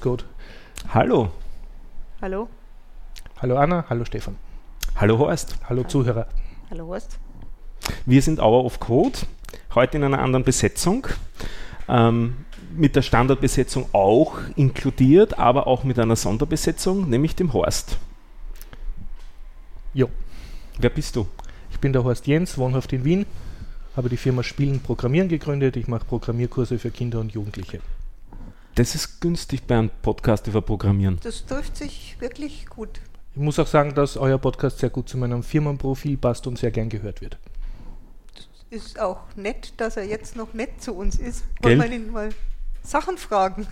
Grüß Gott. Hallo. Hallo. Hallo Anna, hallo Stefan. Hallo Horst. Hallo Zuhörer. Hallo Horst. Wir sind Hour of Code, heute in einer anderen Besetzung. Ähm, mit der Standardbesetzung auch inkludiert, aber auch mit einer Sonderbesetzung, nämlich dem Horst. Jo. Wer bist du? Ich bin der Horst Jens, wohnhaft in Wien, habe die Firma Spielen Programmieren gegründet. Ich mache Programmierkurse für Kinder und Jugendliche. Das ist günstig bei einem Podcast über Programmieren. Das trifft sich wirklich gut. Ich muss auch sagen, dass euer Podcast sehr gut zu meinem Firmenprofil passt und sehr gern gehört wird. Das ist auch nett, dass er jetzt noch nett zu uns ist. Gell? Wollen wir ihn mal Sachen fragen?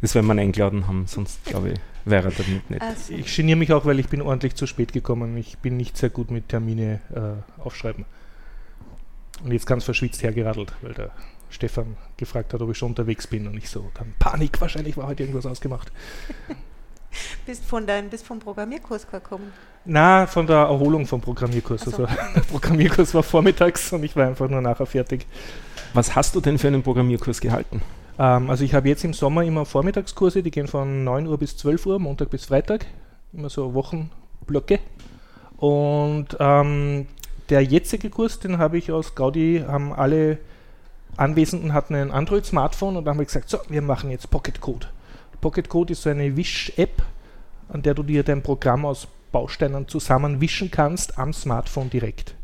Das werden wir ihn eingeladen haben, sonst glaube ich, wäre er damit nicht. Also, Ich geniere mich auch, weil ich bin ordentlich zu spät gekommen. Ich bin nicht sehr gut mit Termine äh, aufschreiben. Und jetzt ganz verschwitzt hergeradelt, weil der Stefan gefragt hat, ob ich schon unterwegs bin und ich so, dann Panik, wahrscheinlich war heute irgendwas ausgemacht. bist von deinem, bist vom Programmierkurs gekommen. Na, von der Erholung vom Programmierkurs. So. Also der Programmierkurs war vormittags und ich war einfach nur nachher fertig. Was hast du denn für einen Programmierkurs gehalten? Ähm, also ich habe jetzt im Sommer immer Vormittagskurse, die gehen von 9 Uhr bis 12 Uhr, Montag bis Freitag, immer so Wochenblöcke. Und ähm, der jetzige Kurs, den habe ich aus Gaudi, haben alle Anwesenden hatten ein Android-Smartphone und da haben wir gesagt, so, wir machen jetzt Pocket Code. Pocket Code ist so eine Wish-App, an der du dir dein Programm aus Bausteinen zusammenwischen kannst am Smartphone direkt.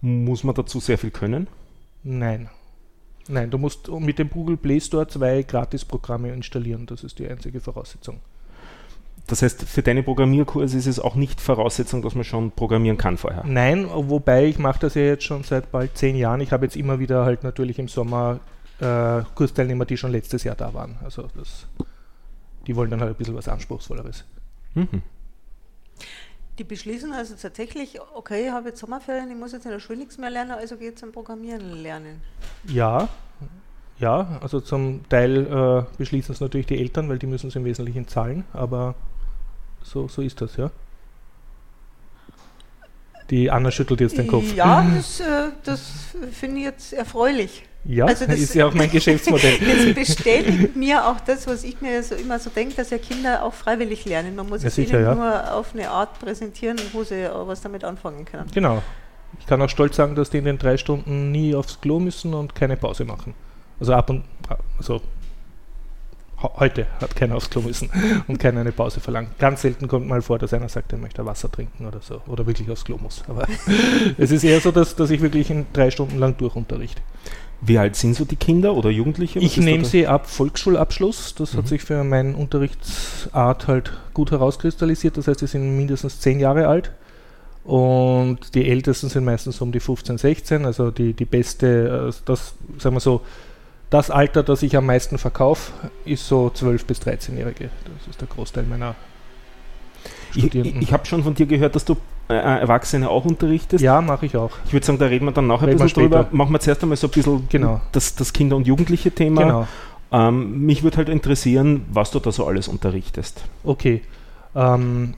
Muss man dazu sehr viel können? Nein. Nein, du musst mit dem Google Play Store zwei Gratis-Programme installieren. Das ist die einzige Voraussetzung. Das heißt, für deine Programmierkurse ist es auch nicht Voraussetzung, dass man schon programmieren kann vorher. Nein, wobei ich mache das ja jetzt schon seit bald zehn Jahren. Ich habe jetzt immer wieder halt natürlich im Sommer äh, Kursteilnehmer, die schon letztes Jahr da waren. Also das, die wollen dann halt ein bisschen was Anspruchsvolleres. Mhm. Die beschließen also tatsächlich, okay, ich habe jetzt Sommerferien, ich muss jetzt in der Schule nichts mehr lernen, also gehe zum Programmieren lernen. Ja, ja, also zum Teil äh, beschließen es natürlich die Eltern, weil die müssen es im Wesentlichen zahlen, aber so, so ist das, ja. Die Anna schüttelt jetzt den Kopf. Ja, das, äh, das finde ich jetzt erfreulich. Ja, Also das- ist ja auch mein Geschäftsmodell. Das bestätigt mir auch das, was ich mir so immer so denke, dass ja Kinder auch freiwillig lernen. Man muss Ja, es sicher, ihnen ja. nur auf eine Art präsentieren, wo sie was damit anfangen können. Genau. Ich kann auch stolz sagen, dass die in den drei Stunden nie aufs Klo müssen und keine Pause machen. Also ab und also heute hat keiner aufs Klo müssen und keiner eine Pause verlangt. Ganz selten kommt mal vor, dass einer sagt, er möchte Wasser trinken oder so oder wirklich aufs Klo muss. Aber es ist eher so, dass, dass ich wirklich in drei Stunden lang durchunterrichte. Wie alt sind so die Kinder oder Jugendliche? Was Ich nehme sie ab Volksschulabschluss. Das Mhm. hat sich für meine Unterrichtsart halt gut herauskristallisiert. Das heißt, sie sind mindestens zehn Jahre alt. Und die Ältesten sind meistens um die 15, 16. Also die, die beste, äh, das, sagen wir so, das Alter, das ich am meisten verkaufe, ist so 12- bis 13-Jährige. Das ist der Großteil meiner Ich, ich, Studierenden. ich habe schon von dir gehört, dass du äh, Erwachsene auch unterrichtest. ja, mache ich auch. Ich würde sagen, da reden wir dann nachher ein bisschen drüber. später. Machen wir zuerst einmal so ein bisschen Genau. das, das Kinder- und Jugendliche-Thema. Genau. Ähm, mich würde halt interessieren, was du da so alles unterrichtest. Okay. Ähm,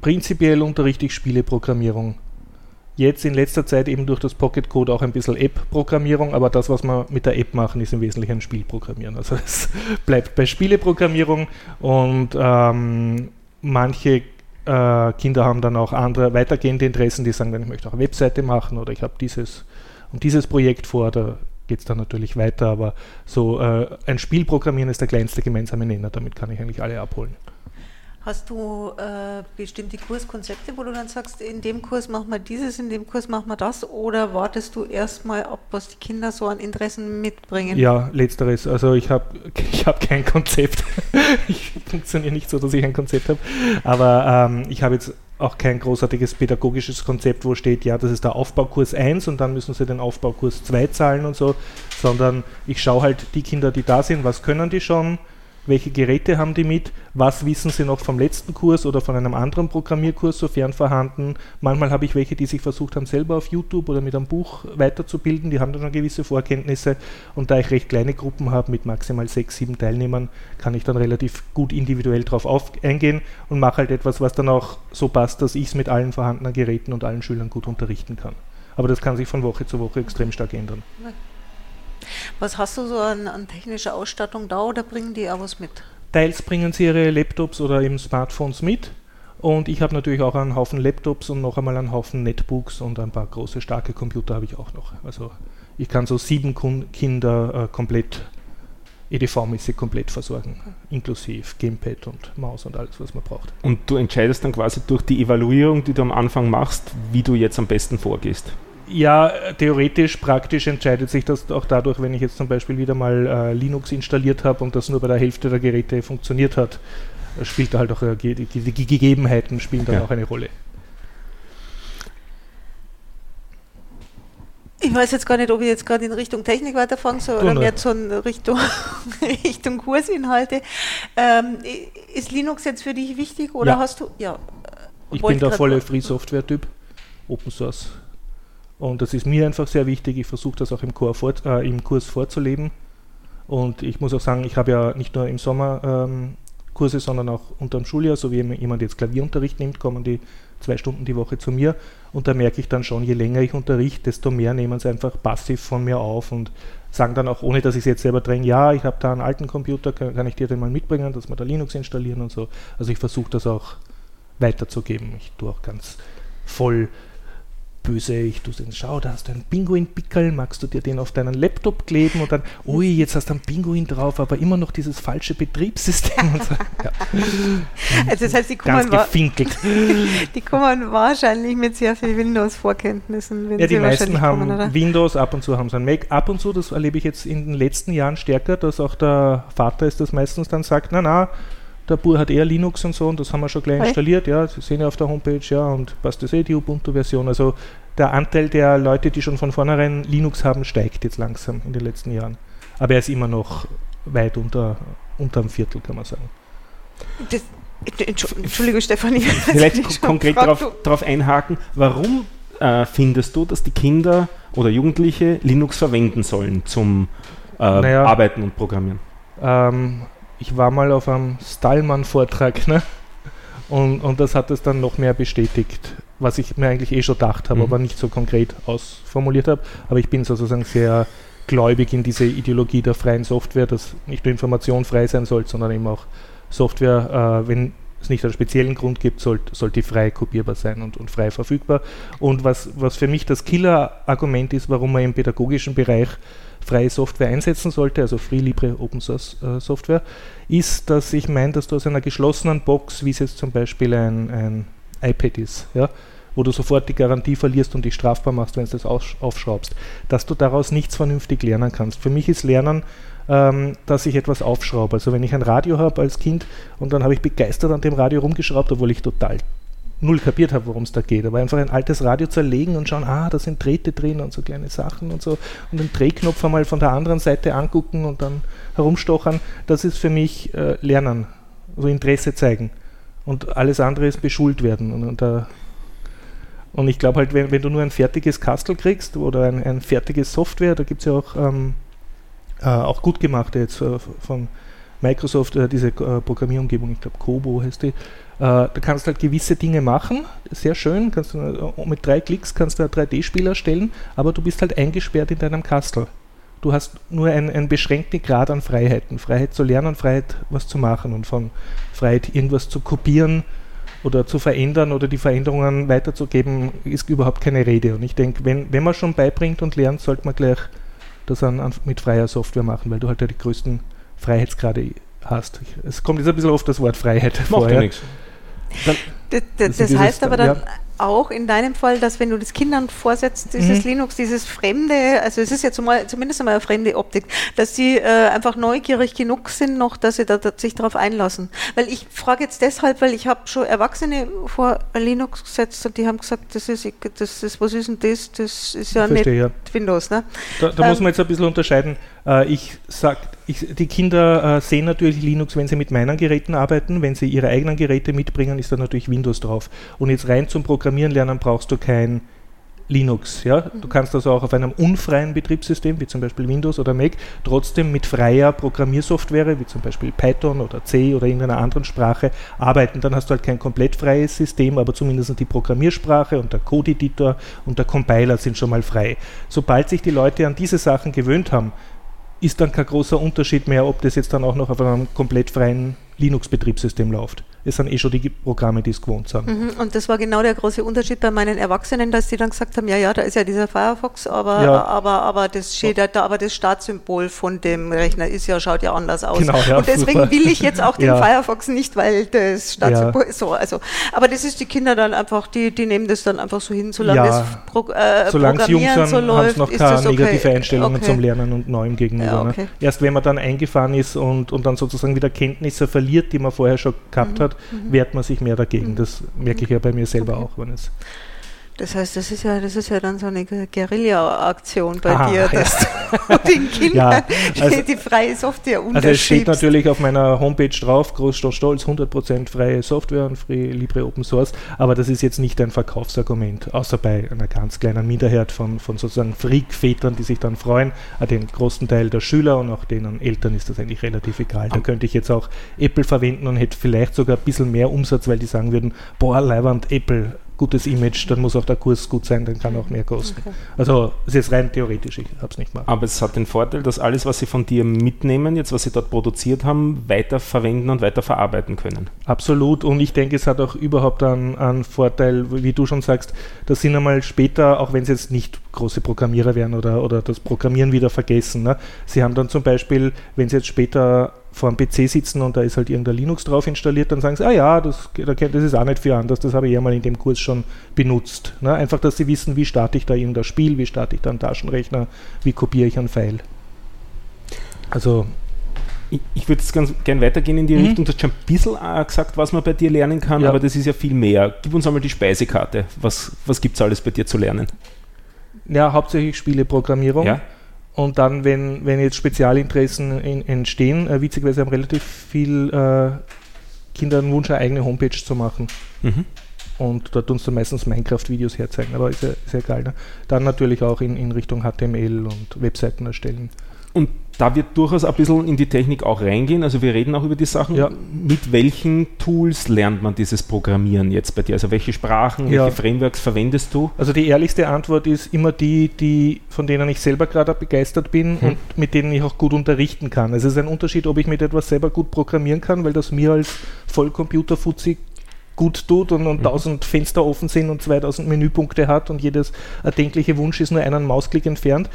prinzipiell unterrichte ich Spieleprogrammierung. Jetzt in letzter Zeit eben durch das Pocket Code auch ein bisschen App-Programmierung, aber das, was wir mit der App machen, ist im Wesentlichen ein Spielprogrammieren. Also es bleibt bei Spieleprogrammierung und ähm, manche äh, Kinder haben dann auch andere weitergehende Interessen, die sagen dann, ich möchte auch eine Webseite machen oder ich habe dieses und dieses Projekt vor, da geht es dann natürlich weiter, aber so äh, ein Spiel programmieren ist der kleinste gemeinsame Nenner, damit kann ich eigentlich alle abholen. Hast du äh, bestimmte Kurskonzepte, wo du dann sagst, in dem Kurs machen wir dieses, in dem Kurs machen wir das? Oder wartest du erstmal ab, was die Kinder so an Interessen mitbringen? Ja, letzteres. Also ich habe ich hab kein Konzept. ich funktioniere nicht so, dass ich ein Konzept habe. Aber ähm, ich habe jetzt auch kein großartiges pädagogisches Konzept, wo steht, ja, das ist der Aufbaukurs 1 und dann müssen sie den Aufbaukurs 2 zahlen und so, sondern ich schaue halt die Kinder, die da sind, was können die schon, welche Geräte haben die mit, was wissen sie noch vom letzten Kurs oder von einem anderen Programmierkurs, sofern vorhanden. Manchmal habe ich welche, die sich versucht haben, selber auf YouTube oder mit einem Buch weiterzubilden, die haben dann schon gewisse Vorkenntnisse und da ich recht kleine Gruppen habe mit maximal sechs, sieben Teilnehmern, kann ich dann relativ gut individuell darauf auf eingehen und mache halt etwas, was dann auch so passt, dass ich es mit allen vorhandenen Geräten und allen Schülern gut unterrichten kann. Aber das kann sich von Woche zu Woche extrem stark ändern. Was hast du so an, an technischer Ausstattung da oder bringen die auch was mit? Teils bringen sie ihre Laptops oder eben Smartphones mit. Und ich habe natürlich auch einen Haufen Laptops und noch einmal einen Haufen Netbooks und ein paar große, starke Computer habe ich auch noch. Also ich kann so sieben Kinder äh, komplett EDV-mäßig komplett versorgen, inklusive Gamepad und Maus und alles, was man braucht. Und du entscheidest dann quasi durch die Evaluierung, die du am Anfang machst, wie du jetzt am besten vorgehst. Ja, theoretisch, praktisch entscheidet sich das auch dadurch, wenn ich jetzt zum Beispiel wieder mal äh, Linux installiert habe und das nur bei der Hälfte der Geräte funktioniert hat, spielt da halt auch äh, die, die, die, Gegebenheiten spielen dann ja. auch eine Rolle. Ich weiß jetzt gar nicht, ob ich jetzt gerade in Richtung Technik weiterfangen soll oder mehr so in Richtung, Richtung Kursinhalte. Ähm, ist Linux jetzt für dich wichtig oder ja. hast du. Ja, ich bin der volle Free Software-Typ, Open Source. Und das ist mir einfach sehr wichtig. Ich versuche das auch im, vor, äh, im, Kurs vorzuleben. Und ich muss auch sagen, ich habe ja nicht nur im Sommer ähm, Kurse, sondern auch unter dem Schuljahr, so wie jemand jetzt Klavierunterricht nimmt, kommen die zwei Stunden die Woche zu mir und da merke ich dann schon, je länger ich unterrichte, desto mehr nehmen sie einfach passiv von mir auf und sagen dann auch, ohne dass ich es jetzt selber dränge, ja, ich habe da einen alten Computer, kann, kann, ich dir den mal mitbringen, dass wir da Linux installieren und so. Also ich versuche das auch weiterzugeben. Ich tue auch ganz voll böse, ich tue den, schau, da hast du einen Pinguin-Pickel, magst du dir den auf deinen Laptop kleben und dann, ui, jetzt hast du einen Pinguin drauf, aber immer noch dieses falsche Betriebssystem. Und so. ja. Also das heißt, die kommen, die kommen wahrscheinlich mit sehr viel Windows-Vorkenntnissen. Ja, die meisten haben kommen, Windows, ab und zu haben sie ein Mac. Ab und zu, das erlebe ich jetzt in den letzten Jahren stärker, dass auch der Vater ist das meistens dann sagt, na na, der Bur hat eher Linux und so und das haben wir schon gleich okay. installiert. Ja, Sie sehen ja auf der Homepage, ja, und passt das eh die Ubuntu-Version. Also der Anteil der Leute, die schon von vornherein Linux haben, steigt jetzt langsam in den letzten Jahren. Aber er ist immer noch weit unter, unter einem Viertel, kann man sagen. Das, Entschuldigung, Stefanie. Vielleicht konkret darauf einhaken, warum äh, findest du, dass die Kinder oder Jugendliche Linux verwenden sollen zum äh, naja, Arbeiten und Programmieren? Ähm, ich war mal auf einem Stallmann-Vortrag ne? und, und das hat es dann noch mehr bestätigt, was ich mir eigentlich eh schon gedacht habe, mhm. aber nicht so konkret ausformuliert habe. Aber ich bin sozusagen sehr gläubig in diese Ideologie der freien Software, dass nicht nur Information frei sein soll, sondern eben auch Software, äh, wenn es nicht einen speziellen Grund gibt, sollte soll die frei kopierbar sein und, und frei verfügbar. Und was, was für mich das Killer-Argument ist, warum man im pädagogischen Bereich freie Software einsetzen sollte, also Free Libre Open Source äh, Software, ist, dass ich meine, dass du aus einer geschlossenen Box, wie es jetzt zum Beispiel ein, ein iPad ist, ja, wo du sofort die Garantie verlierst und dich strafbar machst, wenn du das aufschraubst, dass du daraus nichts vernünftig lernen kannst. Für mich ist Lernen, ähm, dass ich etwas aufschraube. Also wenn ich ein Radio habe als Kind und dann habe ich begeistert an dem Radio rumgeschraubt, obwohl ich total null kapiert habe, worum es da geht. Aber einfach ein altes Radio zerlegen und schauen, ah, da sind Drähte drin und so kleine Sachen und so. Und den Drehknopf einmal von der anderen Seite angucken und dann herumstochern, das ist für mich äh, Lernen, also Interesse zeigen. Und alles andere ist beschult werden. Und, und, uh, und ich glaube halt, wenn, wenn, du nur ein fertiges Kastel kriegst oder ein, ein fertiges Software, da gibt es ja auch, ähm, äh, auch gut gemachte jetzt äh, von Microsoft, äh, diese äh, Programmierumgebung, ich glaube Kobo heißt die, äh, du kannst halt gewisse Dinge machen, sehr schön, kannst du, äh, mit drei Klicks kannst du einen 3D-Spiel erstellen, aber du bist halt eingesperrt in deinem Kastel. Du hast nur einen, einen beschränkten Grad an Freiheiten. Freiheit zu lernen, Freiheit was zu machen und von Freiheit irgendwas zu kopieren oder zu verändern oder die Veränderungen weiterzugeben, ist überhaupt keine Rede. Und ich denke, wenn, wenn man schon beibringt und lernt, sollte man gleich das an, an, mit freier Software machen, weil du halt ja die größten Freiheitsgrade hast. Es kommt jetzt ein bisschen oft das Wort Freiheit Macht vor. Ja nichts. Das, das, das heißt aber dann ja. auch in deinem Fall, dass wenn du das Kindern vorsetzt, dieses mhm. Linux, dieses fremde, also es ist ja zumal, zumindest einmal eine fremde Optik, dass sie äh, einfach neugierig genug sind noch, dass sie da, da sich darauf einlassen. Weil ich frage jetzt deshalb, weil ich habe schon Erwachsene vor Linux gesetzt und die haben gesagt, das ist, das ist was ist denn das? Das ist ja Verstehe, nicht ja. Windows. Ne? Da, da ähm, muss man jetzt ein bisschen unterscheiden. Äh, ich sage ich, die Kinder äh, sehen natürlich Linux, wenn sie mit meinen Geräten arbeiten. Wenn sie ihre eigenen Geräte mitbringen, ist da natürlich Windows drauf. Und jetzt rein zum Programmieren lernen brauchst du kein Linux. Ja? Du kannst also auch auf einem unfreien Betriebssystem, wie zum Beispiel Windows oder Mac, trotzdem mit freier Programmiersoftware, wie zum Beispiel Python oder C oder irgendeiner anderen Sprache, arbeiten. Dann hast du halt kein komplett freies System, aber zumindest die Programmiersprache und der Code-Editor und der Compiler sind schon mal frei. Sobald sich die Leute an diese Sachen gewöhnt haben, ist dann kein großer Unterschied mehr, ob das jetzt dann auch noch auf einem komplett freien Linux-Betriebssystem läuft es sind eh schon die Programme, die es gewohnt sind. Mhm, und das war genau der große Unterschied bei meinen Erwachsenen, dass die dann gesagt haben, ja, ja, da ist ja dieser Firefox, aber, ja. aber, aber, das steht da, aber das Startsymbol von dem Rechner ist ja, schaut ja anders aus. Genau, ja, und deswegen super. will ich jetzt auch den ja. Firefox nicht, weil das Startsymbol ist so. Also, aber das ist die Kinder dann einfach, die, die nehmen das dann einfach so hin, solange das Pro, äh, solange Programmieren so läuft, haben es noch keine okay. negative Einstellungen okay. zum Lernen und Neuem gegenüber. Ne? Okay. Ne? Erst wenn man dann eingefahren ist und, und dann sozusagen wieder Kenntnisse verliert, die man vorher schon gehabt mhm. hat, mhm. wehrt man sich mehr dagegen. Das merke ich ja bei mir selber okay. auch, wenn es das heißt, das ist ja, das ist ja dann so eine Guerilla-Aktion bei Aha, dir, dass ja. du den Kindern ja, also, die freie Software unterschiebst. Also es steht natürlich auf meiner Homepage drauf, groß stolz, 100% freie Software und Free Libre Open Source, aber das ist jetzt nicht ein Verkaufsargument, außer bei einer ganz kleinen Minderheit von, von sozusagen Freak-Vätern, die sich dann freuen. Den großen Teil der Schüler und auch denen Eltern ist das eigentlich relativ egal. Da könnte ich jetzt auch Apple verwenden und hätte vielleicht sogar ein bisschen mehr Umsatz, weil die sagen würden, boah, Leiwand, Apple, gutes Image, dann muss auch der Kurs gut sein, dann kann auch mehr kosten. Okay. Also es ist rein theoretisch, ich habe es nicht gemacht. Aber es hat den Vorteil, dass alles, was Sie von dir mitnehmen, jetzt was Sie dort produziert haben, weiter verwenden und weiter verarbeiten können. Absolut und ich denke, es hat auch überhaupt einen, einen Vorteil, wie du schon sagst, das sind einmal später, auch wenn sie jetzt nicht große Programmierer werden oder, oder das Programmieren wieder vergessen. Ne? Sie haben dann zum Beispiel, wenn sie jetzt später vor einem PC sitzen und da ist halt irgendein Linux drauf installiert, dann sagen sie, ah ja, das, das ist auch nicht viel anders, das habe ich ja mal in dem Kurs schon benutzt. Ne? Einfach, dass sie wissen, wie starte ich da irgendein Spiel, wie starte ich da einen Taschenrechner, wie kopiere ich einen File. Also ich, ich würde jetzt ganz gern weitergehen in die mhm. Richtung. Du hast schon ein bisschen gesagt, was man bei dir lernen kann, ja. aber das ist ja viel mehr. Gib uns einmal die Speisekarte. Was, was gibt es alles bei dir zu lernen? Ja, hauptsächlich Spieleprogrammierung. Ja. Und dann, wenn, wenn jetzt Spezialinteressen in, entstehen, äh, witzigerweise haben relativ viele äh, Kinder einen Wunsch, eine eigene Homepage zu machen. Mhm. Und dort uns dann meistens Minecraft-Videos herzeigen, aber ist ja, ist ja egal. Ne? Dann natürlich auch in, in Richtung HTML und Webseiten erstellen. Und da wird durchaus ein bisschen in die Technik auch reingehen. Also wir reden auch über die Sachen. Ja. Mit welchen Tools lernt man dieses Programmieren jetzt bei dir? Also welche Sprachen, ja. welche Frameworks verwendest du? Also die ehrlichste Antwort ist immer die, die von denen ich selber gerade begeistert bin hm. und mit denen ich auch gut unterrichten kann. Es ist ein Unterschied, ob ich mit etwas selber gut programmieren kann, weil das mir als Vollcomputer-Fuzzi gut tut und, und mhm. 1000 Fenster offen sind und 2000 Menüpunkte hat und jedes erdenkliche Wunsch ist nur einen Mausklick entfernt.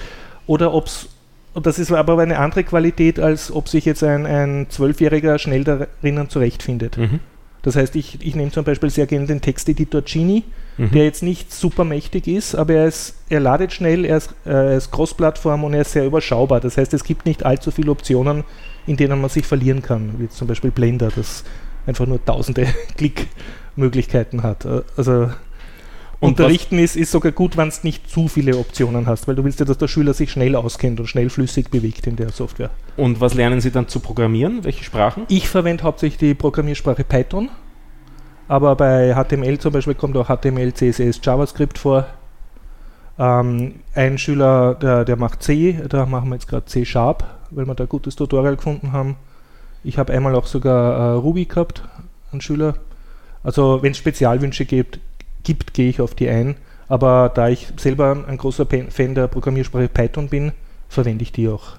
Oder ob es und das ist aber eine andere Qualität, als ob sich jetzt ein, Zwölfjähriger schnell darin zurechtfindet. Mhm. Das heißt, ich, ich nehme zum Beispiel sehr gerne den Texteditor Genie, mhm. der jetzt nicht super mächtig ist, aber er, ist, er ladet schnell, er ist, äh, ist Cross-Plattform und er ist sehr überschaubar. Das heißt, es gibt nicht allzu viele Optionen, in denen man sich verlieren kann, wie zum Beispiel Blender, das einfach nur tausende Klickmöglichkeiten hat. Also und Unterrichten ist, ist sogar gut, wenn es nicht zu viele Optionen hast, weil du willst ja, dass der Schüler sich schnell auskennt und schnell flüssig bewegt in der Software. Und was lernen Sie dann zu programmieren? Welche Sprachen? Ich verwende hauptsächlich die Programmiersprache Python, aber bei HTML zum Beispiel kommt auch HTML, CSS, JavaScript vor. Ähm, ein Schüler, der, der macht C, da machen wir jetzt gerade C Sharp, weil wir da ein gutes Tutorial gefunden haben. Ich habe einmal auch sogar äh, Ruby gehabt, einen Schüler. Also wenn es Spezialwünsche gibt, gibt, gehe ich auf die ein. Aber da ich selber ein großer Fan der Programmiersprache Python bin, verwende ich die auch.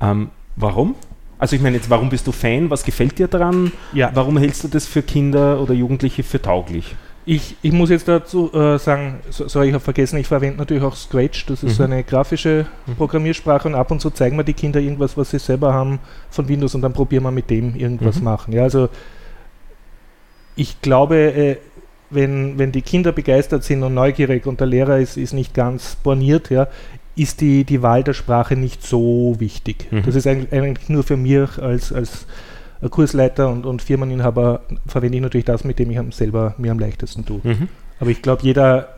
Ähm, warum? Also ich meine jetzt, warum bist du Fan? Was gefällt dir daran? Ja. Warum hältst du das für Kinder oder Jugendliche für tauglich? Ich, ich muss jetzt dazu äh, sagen, so, sorry, ich habe vergessen, ich verwende natürlich auch Scratch, das ist mhm. eine grafische mhm. Programmiersprache und ab und zu zeigen wir die Kinder irgendwas, was sie selber haben von Windows und dann probieren wir mit dem irgendwas mhm. machen. Ja, also ich glaube, äh, wenn, wenn die Kinder begeistert sind und neugierig und der Lehrer ist, ist nicht ganz borniert, ja, ist die, die Wahl der Sprache nicht so wichtig. Mhm. Das ist eigentlich, eigentlich nur für mich als, als Kursleiter und, und Firmeninhaber verwende ich natürlich das, mit dem ich selber mir am leichtesten tue. Mhm. Aber ich glaube, jeder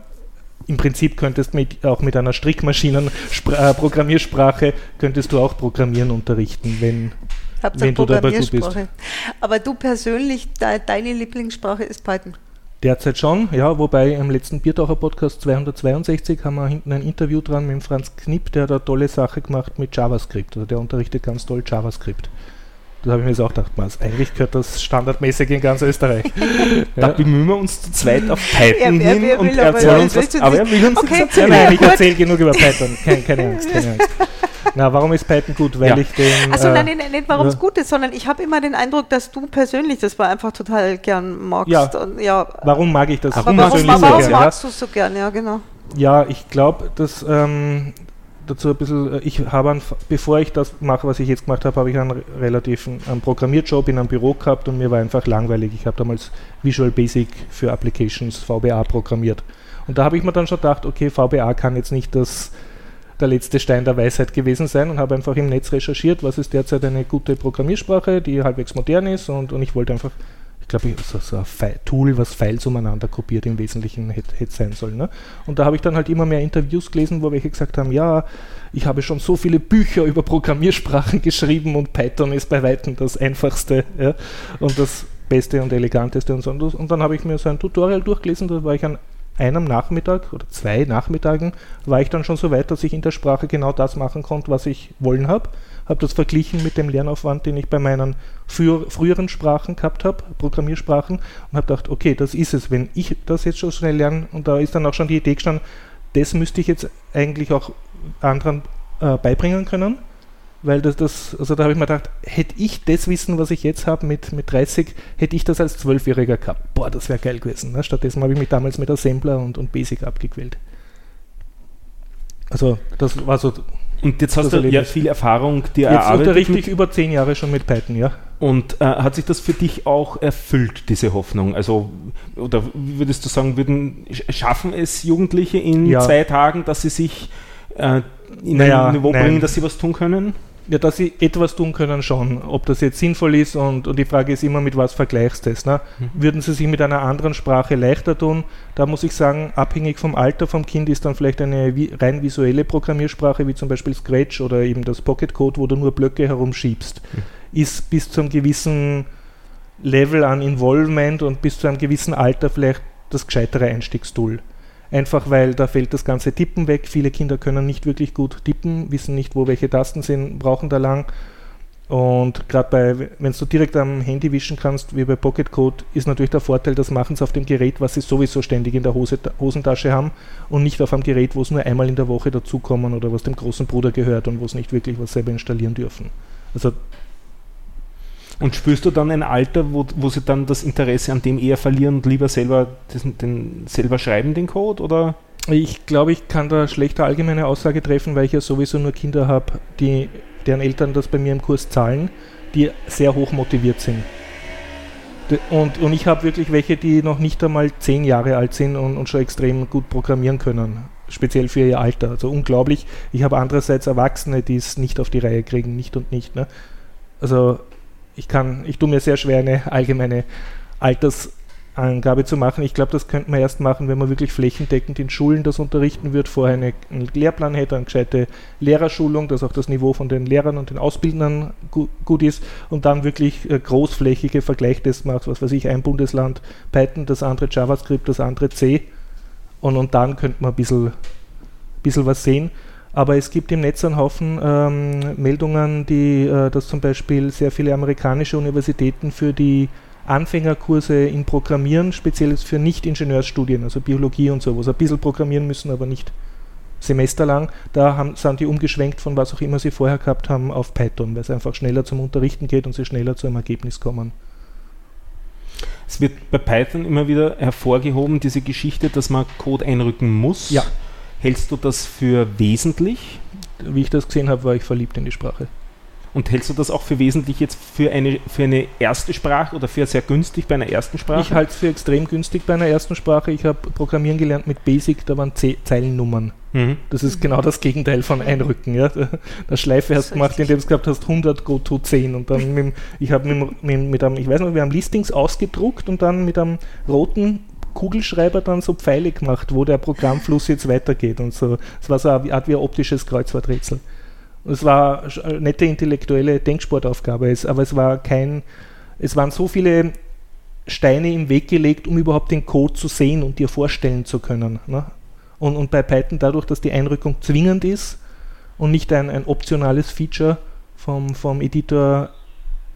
im Prinzip könntest mit, auch mit einer Strickmaschinen-Programmiersprache äh, könntest du auch Programmieren unterrichten, wenn, wenn du dabei gut bist. Aber du persönlich, de, deine Lieblingssprache ist Python. Derzeit schon, ja, wobei im letzten Biertaucher Podcast 262 haben wir hinten ein Interview dran mit Franz Knipp, der hat eine tolle Sache gemacht mit JavaScript. Also der unterrichtet ganz toll JavaScript. Das habe ich mir jetzt auch gedacht, Mas, eigentlich gehört das standardmäßig in ganz Österreich. da ja. bemühen wir uns zu zweit auf Python ja, hin und erzählen uns was. Aber er will uns okay, erzählen. Nein, ich erzähle genug über Python. Keine, keine Angst, keine Angst. Na, warum ist Python gut? Weil ja. ich den. Also äh, nein, nicht, nicht warum es gut ist, sondern ich habe immer den Eindruck, dass du persönlich das war einfach total gern magst. Ja. Und, ja. Warum mag ich das? Aber warum, warum, warum magst du es so gern? Ja, genau. Ja, ich glaube, dass ähm, dazu ein bisschen, äh, ich habe, bevor ich das mache, was ich jetzt gemacht habe, habe ich einen relativen einen Programmierjob in einem Büro gehabt und mir war einfach langweilig. Ich habe damals Visual Basic für Applications VBA programmiert. Und da habe ich mir dann schon gedacht, okay, VBA kann jetzt nicht das, der letzte Stein der Weisheit gewesen sein und habe einfach im Netz recherchiert, was ist derzeit eine gute Programmiersprache, die halbwegs modern ist und, und ich wollte einfach glaube ich, so, so ein Tool, was Files umeinander kopiert im Wesentlichen hätte, hätte sein sollen. Ne? Und da habe ich dann halt immer mehr Interviews gelesen, wo welche gesagt haben, ja, ich habe schon so viele Bücher über Programmiersprachen geschrieben und Python ist bei weitem das einfachste ja, und das beste und eleganteste und so. Und dann habe ich mir so ein Tutorial durchgelesen, da war ich an einem Nachmittag oder zwei Nachmittagen, war ich dann schon so weit, dass ich in der Sprache genau das machen konnte, was ich wollen habe habe das verglichen mit dem Lernaufwand, den ich bei meinen früher, früheren Sprachen gehabt habe, Programmiersprachen, und habe gedacht, okay, das ist es. Wenn ich das jetzt schon schnell lerne, und da ist dann auch schon die Idee gestanden, das müsste ich jetzt eigentlich auch anderen äh, beibringen können, weil das, das, also da habe ich mir gedacht, hätte ich das Wissen, was ich jetzt habe mit, mit 30, hätte ich das als Zwölfjähriger gehabt. Boah, das wäre geil gewesen. Ne? Stattdessen habe ich mich damals mit Assembler und, und Basic abgequält. Also das war so und jetzt hast du ja viel Erfahrung dir jetzt erarbeitet. unterrichte ich über zehn Jahre schon mit Python, ja. Und äh, hat sich das für dich auch erfüllt, diese Hoffnung? Also, oder würdest du sagen, würden, schaffen es Jugendliche in ja. zwei Tagen, dass sie sich äh, in naja, ein Niveau nein. bringen, dass sie was tun können? Ja, dass sie etwas tun können schon. Ob das jetzt sinnvoll ist und, und die Frage ist immer, mit was vergleichst du es. Ne? Mhm. Würden sie sich mit einer anderen Sprache leichter tun? Da muss ich sagen, abhängig vom Alter vom Kind ist dann vielleicht eine rein visuelle Programmiersprache, wie zum Beispiel Scratch oder eben das Pocket Code, wo du nur Blöcke herumschiebst, mhm. ist bis zu einem gewissen Level an Involvement und bis zu einem gewissen Alter vielleicht das gescheitere Einstiegstool einfach weil da fällt das ganze Tippen weg. Viele Kinder können nicht wirklich gut tippen, wissen nicht, wo welche Tasten sind, brauchen da lang. Und gerade bei, wenn du direkt am Handy wischen kannst, wie bei Pocket Code, ist natürlich der Vorteil, das machen sie auf dem Gerät, was sie sowieso ständig in der Hose, Hosentasche haben und nicht auf einem Gerät, wo es nur einmal in der Woche dazukommen oder was dem großen Bruder gehört und wo es nicht wirklich was selber installieren dürfen. Also und spürst du dann ein Alter, wo, wo sie dann das Interesse an dem eher verlieren und lieber selber, den, den, selber schreiben, den Code? Oder? Ich glaube, ich kann da schlechte allgemeine Aussage treffen, weil ich ja sowieso nur Kinder habe, deren Eltern das bei mir im Kurs zahlen, die sehr hoch motiviert sind. Und, und ich habe wirklich welche, die noch nicht einmal zehn Jahre alt sind und, und schon extrem gut programmieren können speziell für ihr Alter. Also unglaublich. Ich habe andererseits Erwachsene, die es nicht auf die Reihe kriegen, nicht und nicht. Ne? Also ich kann, ich tue mir sehr schwer, eine allgemeine Altersangabe zu machen. Ich glaube, das könnte man erst machen, wenn man wirklich flächendeckend in Schulen das unterrichten wird, vorher eine, einen Lehrplan hätte, eine gescheite Lehrerschulung, dass auch das Niveau von den Lehrern und den Ausbildern gut, gut ist und dann wirklich äh, großflächige Vergleichstests macht, was weiß ich, ein Bundesland Python, das andere JavaScript, das andere C und, und dann könnte man ein bisschen, bisschen was sehen. Aber es gibt im Netz einen Haufen ähm, Meldungen, die, äh, dass zum Beispiel sehr viele amerikanische Universitäten für die Anfängerkurse in Programmieren, speziell für Nicht-Ingenieursstudien, also Biologie und sowas, ein bisschen programmieren müssen, aber nicht semesterlang, da haben, sind die umgeschwenkt von was auch immer sie vorher gehabt haben auf Python, weil es einfach schneller zum Unterrichten geht und sie schneller zu einem Ergebnis kommen. Es wird bei Python immer wieder hervorgehoben, diese Geschichte, dass man Code einrücken muss. Ja. Hältst du das für wesentlich? Wie ich das gesehen habe, war ich verliebt in die Sprache. Und hältst du das auch für wesentlich jetzt für eine, für eine erste Sprache oder für sehr günstig bei einer ersten Sprache? Ich halte es für extrem günstig bei einer ersten Sprache. Ich habe Programmieren gelernt mit Basic, da waren Z Zeilennummern. Mhm. Das ist genau das Gegenteil von Einrücken. Ja? Der Schleife hast du gemacht, indem du gehabt hast 100 go to 10 und dann mit, ich habe mit, mit, mit, einem, ich weiß noch, wir haben Listings ausgedruckt und dann mit einem roten Kugelschreiber dann so Pfeile gemacht, wo der Programmfluss jetzt weitergeht und so. Es war so eine Art wie ein optisches Kreuzworträtsel. Es war eine nette intellektuelle Denksportaufgabe, aber es war kein, es waren so viele Steine im Weg gelegt, um überhaupt den Code zu sehen und dir vorstellen zu können. Ne? Und, und bei Python dadurch, dass die Einrückung zwingend ist und nicht ein, ein optionales Feature vom, vom Editor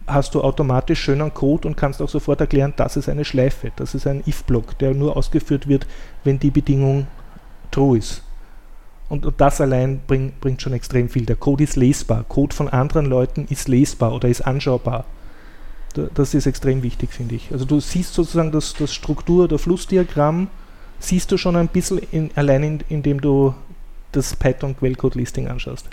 hast du automatisch schönen Code und kannst auch sofort erklären, das ist eine Schleife, das ist ein if-Block, der nur ausgeführt wird, wenn die Bedingung true ist. Und, und das allein bring, bringt schon extrem viel. Der Code ist lesbar. Code von anderen Leuten ist lesbar oder ist anschaubar. das ist extrem wichtig, finde ich. Also du siehst sozusagen das, das Struktur- oder Flussdiagramm, siehst du schon ein bisschen in, allein, in, indem du das Python-Quellcode-Listing anschaust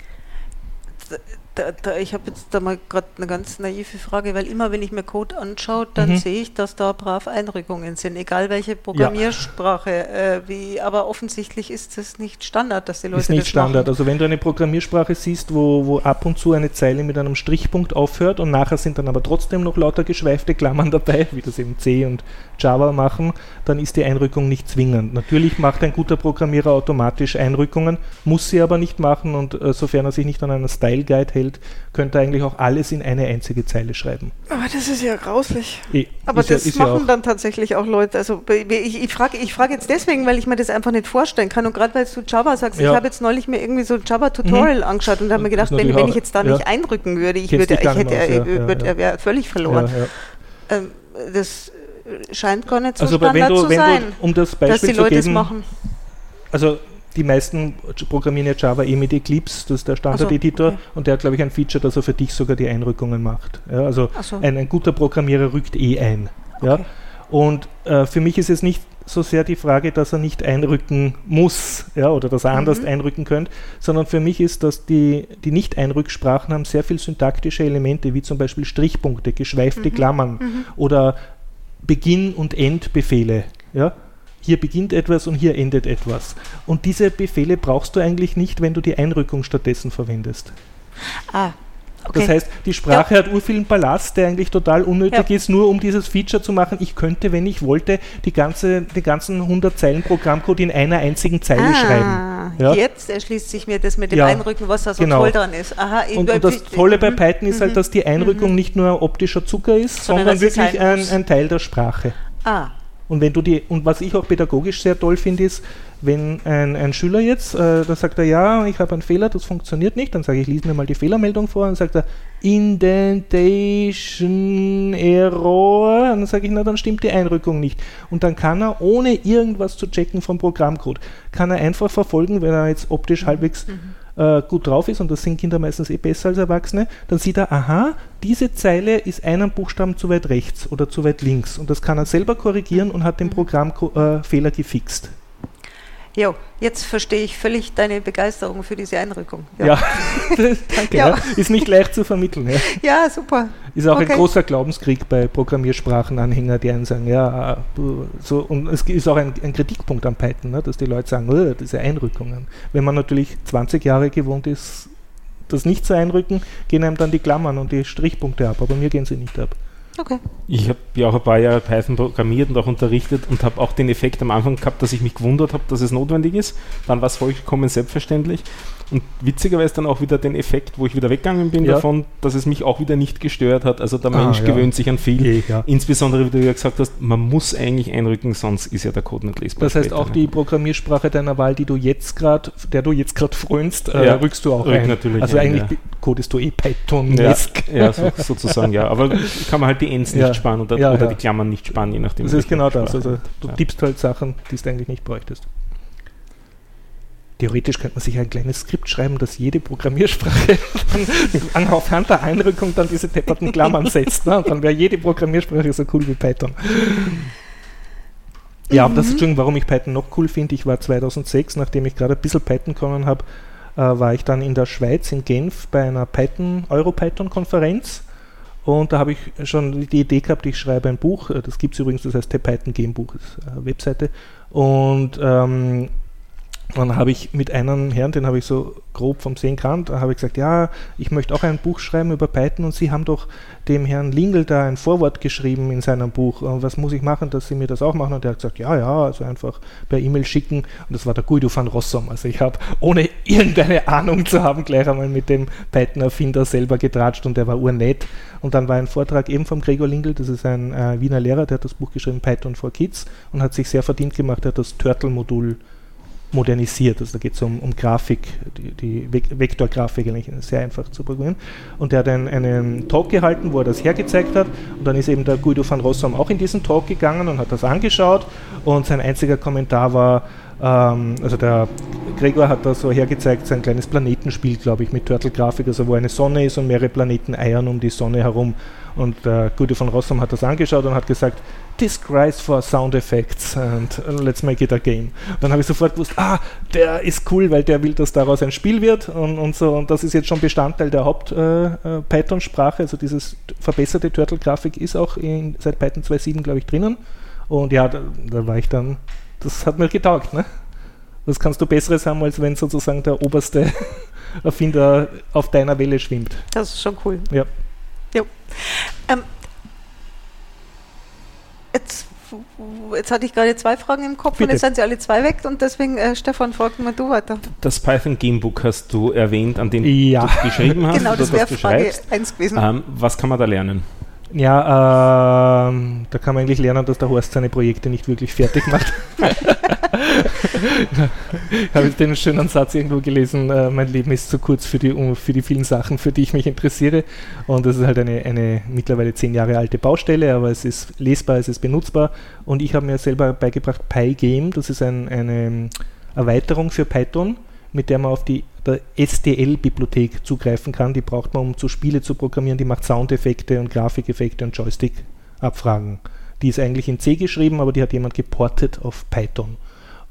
da, da, ich habe jetzt da mal gerade eine ganz naive Frage, weil immer wenn ich mir Code anschaue, dann mhm. sehe ich, dass da brav Einrückungen sind, egal welche Programmiersprache. Ja. Äh, wie, aber offensichtlich ist das nicht Standard, dass die Leute ist nicht das Standard. Machen. Also wenn du eine Programmiersprache siehst, wo, wo ab und zu eine Zeile mit einem Strichpunkt aufhört und nachher sind dann aber trotzdem noch lauter geschweifte Klammern dabei, wie das eben C und Java machen, dann ist die Einrückung nicht zwingend. Natürlich macht ein guter Programmierer automatisch Einrückungen, muss sie aber nicht machen und äh, sofern er sich nicht an einen Style Guide hält, hält, könnte eigentlich auch alles in eine einzige Zeile schreiben. Aber das ist ja grauslich. E aber das ja, machen ja dann tatsächlich auch Leute. Also ich, ich frage ich frag jetzt deswegen, weil ich mir das einfach nicht vorstellen kann. Und gerade weil du Java sagst, ja. ich habe jetzt neulich mir irgendwie so ein Java-Tutorial mhm. angeschaut und habe mir gedacht, wenn, wenn ich jetzt da nicht einrücken würde, ich, würde, ich hätte, er, würd, er wäre völlig verloren. Ähm, das scheint gar nicht so also, Standard du, zu sein, du, um das Beispiel dass die Leute es machen. Also die meisten programmieren ja Java eh mit Eclipse, das ist der Standard-Editor, okay. und der hat, glaube ich, ein Feature, dass er für dich sogar die Einrückungen macht. Ja, also so. ein, ein, guter Programmierer rückt eh ein. Ja? Okay. Und äh, für mich ist es nicht so sehr die Frage, dass er nicht einrücken muss ja, oder dass er mhm. anders einrücken könnte, sondern für mich ist, dass die, die Nicht-Einrücksprachen haben sehr viel syntaktische Elemente, wie zum Beispiel Strichpunkte, geschweifte mhm. Klammern mhm. oder Beginn- und Endbefehle. Ja? Hier beginnt etwas und hier endet etwas. Und diese Befehle brauchst du eigentlich nicht, wenn du die Einrückung stattdessen verwendest. Ah, Okay. Das heißt, die Sprache ja. hat urvielen Ballast, der eigentlich total unnötig ja. ist, nur um dieses Feature zu machen. Ich könnte, wenn ich wollte, die, ganze, die ganzen 100 Zeilen Programmcode in einer einzigen Zeile ah, schreiben. Ja? Jetzt erschließt sich mir das mit dem Einrücken, was da so genau. toll dran ist. Aha, und, und, das Tolle bei Python ist halt, mhm. dass die Einrückung mhm. nicht nur optischer Zucker ist, sondern, sondern wirklich ein, ein Teil der Sprache. Ah, und wenn du die, und was ich auch pädagogisch sehr toll finde, ist, wenn ein, ein Schüler jetzt, äh, da sagt er, ja, ich habe einen Fehler, das funktioniert nicht, dann sage ich, lies mir mal die Fehlermeldung vor, und sagt er, Indentation Error, und dann sage ich, na, dann stimmt die Einrückung nicht. Und dann kann er, ohne irgendwas zu checken vom Programmcode, kann er einfach verfolgen, wenn er jetzt optisch halbwegs mhm äh, gut drauf ist, und das sind Kinder meistens eh besser als Erwachsene, dann sieht er, aha, diese Zeile ist einen Buchstaben zu weit rechts oder zu weit links. Und das kann er selber korrigieren und hat den mhm. Programmfehler äh, gefixt. Jo, jetzt verstehe ich völlig deine Begeisterung für diese Einrückung. Ja, ja. danke. Ja. Ja. Ist nicht leicht zu vermitteln. Ja, super. Ist auch okay. ein großer Glaubenskrieg bei Programmiersprachenanhängern, die einen sagen, ja, so, und es ist auch ein, ein Kritikpunkt an Python, ne, dass die Leute sagen, oh, diese Einrückungen. Wenn man natürlich 20 Jahre gewohnt ist, das nicht zu einrücken, gehen einem dann die Klammern und die Strichpunkte ab, aber mir gehen sie nicht ab. Okay. Ich habe ja auch ein paar Jahre Python programmiert und auch unterrichtet und habe auch den Effekt am Anfang gehabt, dass ich mich gewundert habe, dass es notwendig ist. Dann war es vollkommen selbstverständlich. Und witzigerweise dann auch wieder den Effekt, wo ich wieder weggegangen bin ja. davon, dass es mich auch wieder nicht gestört hat. Also der ah, Mensch ja. gewöhnt sich an viel. Okay, ja. Insbesondere, wie du ja gesagt hast, man muss eigentlich einrücken, sonst ist ja der Code nicht lesbar. Das heißt, auch die Programmiersprache deiner Wahl, die du jetzt gerade, der du jetzt gerade frönst, äh, rückst du auch Rück ein. Natürlich also ein, eigentlich codest du eh Python. Ja, ja so, sozusagen, ja. Aber kann man halt die Ends nicht sparen oder, oder die Klammern nicht sparen, je nachdem. Das ist genau das. Also du tippst halt Sachen, die du eigentlich nicht bräuchtest. Theoretisch könnte man sich ein kleines Skript schreiben, das jede Programmiersprache anhand der Einrückung dann diese tepperten Klammern setzt. Ne? dann wäre jede Programmiersprache so cool wie Python. Ja, mhm. das ist schon, warum ich Python noch cool finde. Ich war 2006, nachdem ich gerade ein bisschen Python können habe, äh, war ich dann in der Schweiz, in Genf, bei einer Python, Euro-Python-Konferenz. Und da habe ich schon die Idee gehabt, ich schreibe ein Buch. Das gibt es übrigens, das heißt Python Game Buch, ist eine Webseite. Und ähm, dann habe ich mit einem Herrn, den habe ich so grob vom Sehen kannt, habe ich gesagt, ja, ich möchte auch ein Buch schreiben über Python und Sie haben doch dem Herrn Lingel da ein Vorwort geschrieben in seinem Buch. Was muss ich machen, dass Sie mir das auch machen? Und der hat gesagt, ja, ja, also einfach per E-Mail schicken. Und das war der Guido van Rossum. Also ich habe, ohne irgendeine Ahnung zu haben, gleich einmal mit dem Python-Erfinder selber getratscht und der war urnett. Und dann war ein Vortrag eben vom Gregor Lingel, das ist ein äh, Wiener Lehrer, der hat das Buch geschrieben, Python for Kids und hat sich sehr verdient gemacht, er hat das Turtle-Modul modernisiert. Also da geht es um, um Grafik, die, die Vektorgrafik eigentlich sehr einfach zu programmieren. Und er hat einen, einen Talk gehalten, wo er das hergezeigt hat. Und dann ist eben der Guido van Rossum auch in diesen Talk gegangen und hat das angeschaut. Und sein einziger Kommentar war, ähm, also der Gregor hat da so hergezeigt, sein kleines Planetenspiel, glaube ich, mit Turtle-Grafik, also wo eine Sonne ist und mehrere Planeten eiern um die Sonne herum. Und der Gute von Rossum hat das angeschaut und hat gesagt, this cries for sound effects and let's make it a game. Und dann habe ich sofort gewusst, ah, der ist cool, weil der will, dass daraus ein Spiel wird und, und so. Und das ist jetzt schon Bestandteil der Haupt-Python-Sprache. Äh, äh also dieses verbesserte Turtle-Grafik ist auch in, seit Python 2.7, glaube ich, drinnen. Und ja, da, da, war ich dann, das hat mir getaugt. Ne? Was kannst du Besseres haben, als wenn sozusagen der oberste Erfinder auf deiner Welle schwimmt? Das ist schon cool. Ja. Ja. Ähm, jetzt, jetzt hatte ich gerade zwei Fragen im Kopf Bitte. und jetzt sind sie alle zwei weg und deswegen, äh, Stefan, frag mal du weiter. Das Python Gamebook hast du erwähnt, an dem ja. du geschrieben hast. genau, das wäre Frage 1 gewesen. Ähm, was kann man da lernen? Ja, ähm, da kann man eigentlich lernen, dass der Horst seine Projekte nicht wirklich fertig macht. Habe ich den schönen Satz irgendwo gelesen, äh, mein Leben ist zu kurz für die, um, für die vielen Sachen, für die ich mich interessiere. Und das ist halt eine, eine mittlerweile zehn Jahre alte Baustelle, aber es ist lesbar, es ist benutzbar. Und ich habe mir selber beigebracht PyGame, das ist ein, eine Erweiterung für Python mit der man auf die STL-Bibliothek zugreifen kann. Die braucht man, um zu Spiele zu programmieren. Die macht Soundeffekte und Grafikeffekte und Joystick-Abfragen. Die ist eigentlich in C geschrieben, aber die hat jemand geportet auf Python.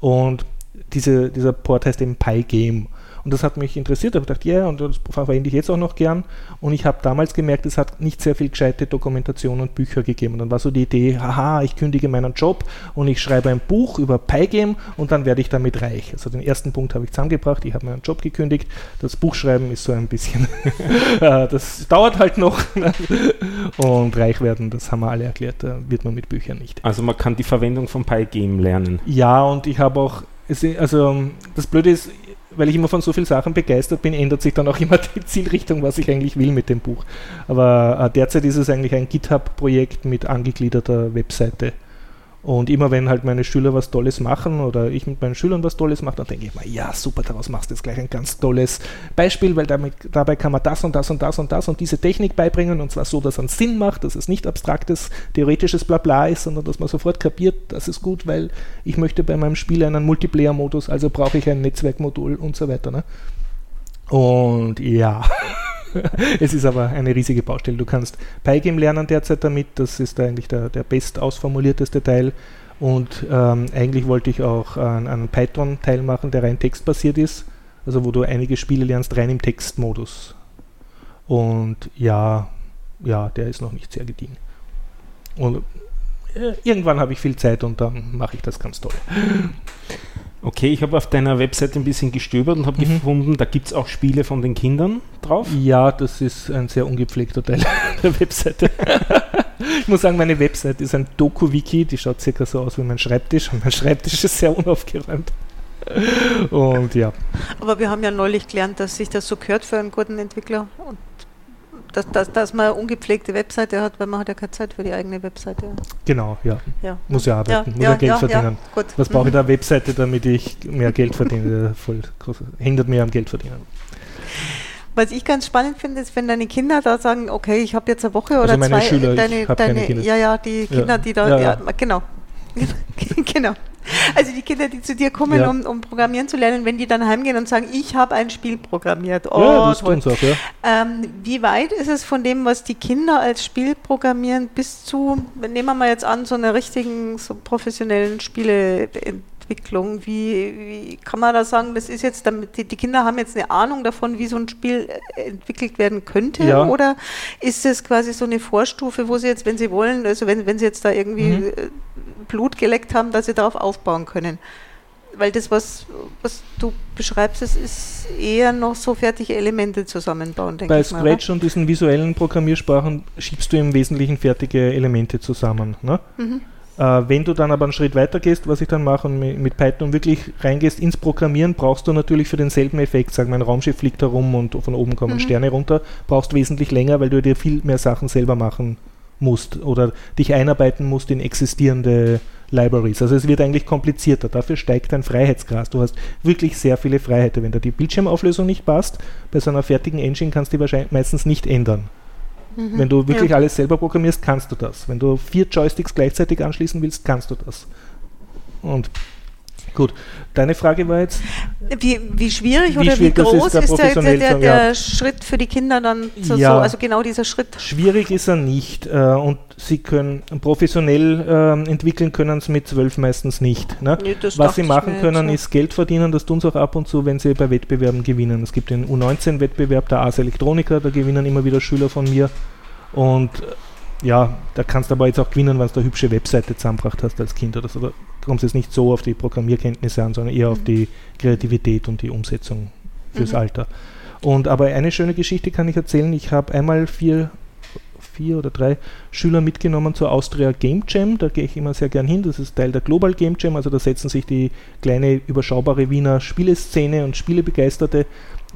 Und diese, dieser Port heißt eben PyGame. Und das hat mich interessiert. Ich habe gedacht, ja, yeah, und das verwende ich jetzt auch noch gern. Und ich habe damals gemerkt, es hat nicht sehr viel gescheite Dokumentation und Bücher gegeben. Und dann war so die Idee, haha, ich kündige meinen Job und ich schreibe ein Buch über Pygame und dann werde ich damit reich. Also den ersten Punkt habe ich zusammengebracht. Ich habe meinen Job gekündigt. Das Buchschreiben ist so ein bisschen, äh, das dauert halt noch. und reich werden, das haben wir alle erklärt, da wird man mit Büchern nicht. Also man kann die Verwendung von Pygame lernen. Ja, und ich habe auch also das Blöde ist, weil ich immer von so vielen Sachen begeistert bin, ändert sich dann auch immer die Zielrichtung, was ich eigentlich will mit dem Buch. Aber äh, derzeit ist es eigentlich ein GitHub-Projekt mit angegliederter Webseite. Und immer wenn halt meine Schüler was Tolles machen oder ich mit meinen Schülern was Tolles mache, dann denke ich mir, ja super, daraus machst du jetzt gleich ein ganz tolles Beispiel, weil damit, dabei kann man das und das und das und das und diese Technik beibringen und zwar so, dass es Sinn macht, dass es nicht abstraktes, theoretisches Blabla ist, sondern dass man sofort kapiert, das ist gut, weil ich möchte bei meinem Spiel einen Multiplayer-Modus, also brauche ich ein Netzwerkmodul und so weiter. Ne? Und ja. es ist aber eine riesige Baustelle. Du kannst Pygame lernen derzeit damit, das ist eigentlich der, der best ausformulierteste Teil. Und ähm, eigentlich wollte ich auch einen, einen Python-Teil machen, der rein textbasiert ist, also wo du einige Spiele lernst, rein im Textmodus. Und ja, ja, der ist noch nicht sehr gediegen. Und äh, irgendwann habe ich viel Zeit und dann mache ich das ganz toll. Okay, ich habe auf deiner Webseite ein bisschen gestöbert und habe mhm. gefunden, da gibt es auch Spiele von den Kindern drauf. Ja, das ist ein sehr ungepflegter Teil der Webseite. ich muss sagen, meine Webseite ist ein Doku-Wiki, die schaut circa so aus wie mein Schreibtisch und mein Schreibtisch ist sehr unaufgeräumt. Und ja. Aber wir haben ja neulich gelernt, dass sich das so gehört für einen guten Entwickler und dass, dass, dass man eine ungepflegte Webseite hat, weil man hat ja keine Zeit für die eigene Webseite. Genau, ja. ja. Muss ja arbeiten, ja, muss ja, Geld verdienen. Was brauche ich mhm. da Webseite, damit ich mehr Geld verdiene? Voll hindert mir am Geld verdienen. Was ich ganz spannend finde, ist, wenn deine Kinder da sagen, okay, ich habe jetzt eine Woche oder also meine zwei, Schüler, deine, deine ja, ja, die Kinder, die da, ja, genau, genau. Also die Kinder, die zu dir kommen, ja. um, um, programmieren zu lernen, wenn die dann heimgehen und sagen, ich habe ein Spiel programmiert. Oh, ja, das toll. Auch, ja. Ähm, wie weit ist es von dem, was die Kinder als Spiel programmieren, bis zu, nehmen wir mal jetzt an, so einer richtigen, so professionellen Spiele Entwicklung? Wie, wie, kann man da sagen, das ist jetzt, damit die, die, Kinder haben jetzt eine Ahnung davon, wie so ein Spiel äh, entwickelt werden könnte? Ja. Oder ist es quasi so eine Vorstufe, wo sie jetzt, wenn sie wollen, also wenn, wenn sie jetzt da irgendwie mhm. Äh, Blut geleckt haben, dass sie darauf aufbauen können? Weil das, was, was du beschreibst, das ist eher noch so fertige Elemente zusammenbauen, denke Bei ich mal. Bei Scratch oder? und diesen visuellen Programmiersprachen schiebst du im Wesentlichen fertige Elemente zusammen. Ne? Mhm. Äh, wenn du dann aber einen Schritt weiter gehst, was ich dann mache und mit, Python wirklich reingehst ins Programmieren, brauchst du natürlich für denselben Effekt, sagen wir, ein Raumschiff fliegt herum und von oben kommen mhm. Sterne runter, brauchst wesentlich länger, weil du dir viel mehr Sachen selber machen musst oder dich einarbeiten musst in existierende Libraries. Also es wird eigentlich komplizierter. Dafür steigt dein Freiheitsgrad. Du hast wirklich sehr viele Freiheiten. Wenn da die Bildschirmauflösung nicht passt, bei so einer fertigen Engine kannst du die wahrscheinlich meistens nicht ändern. Mhm. Wenn du wirklich ja. alles selber programmierst, kannst du das. Wenn du vier Joysticks gleichzeitig anschließen willst, kannst du das. Und Gut, deine Frage war jetzt. Wie, wie schwierig wie oder schwierig wie groß ist, ist der, der, der, der. Schritt für die Kinder dann so, ja. so, also genau dieser Schritt? Schwierig ist er nicht äh, und sie können professionell äh, entwickeln können es mit zwölf meistens nicht. Ne? Nee, Was sie machen können, ist Geld verdienen, das tun sie auch ab und zu, wenn sie bei Wettbewerben gewinnen. Es gibt den U19-Wettbewerb der Ars Electronica, da gewinnen immer wieder Schüler von mir und ja, da kannst du aber jetzt auch gewinnen, wenn du eine hübsche Webseite zusammengebracht hast als Kind oder so. Da kommt es nicht so auf die Programmierkenntnisse an, sondern eher mhm. auf die Kreativität und die Umsetzung fürs mhm. Alter. Und aber eine schöne Geschichte kann ich erzählen. Ich habe einmal vier, vier oder drei Schüler mitgenommen zur Austria Game Jam. Da gehe ich immer sehr gern hin. Das ist Teil der Global Game Jam. Also da setzen sich die kleine, überschaubare Wiener Spieleszene und Spielebegeisterte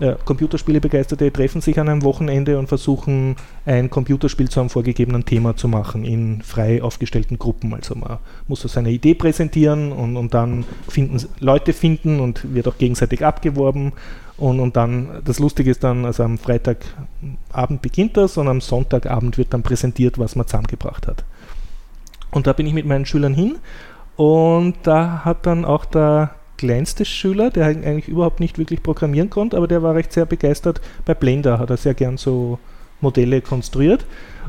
äh, Computerspiele-Begeisterte treffen sich an einem Wochenende und versuchen, ein Computerspiel zu einem vorgegebenen Thema zu machen in frei aufgestellten Gruppen. Also man muss so seine Idee präsentieren und, und dann finden, Leute finden und wird auch gegenseitig abgeworben. Und, und dann, das Lustige ist dann, also am Freitagabend beginnt das und am Sonntagabend wird dann präsentiert, was man zusammengebracht hat. Und da bin ich mit meinen Schülern hin und da hat dann auch der kleinste Schüler, der eigentlich überhaupt nicht wirklich programmieren konnte, aber der war recht sehr begeistert. Bei Blender hat er sehr gern so Modelle konstruiert.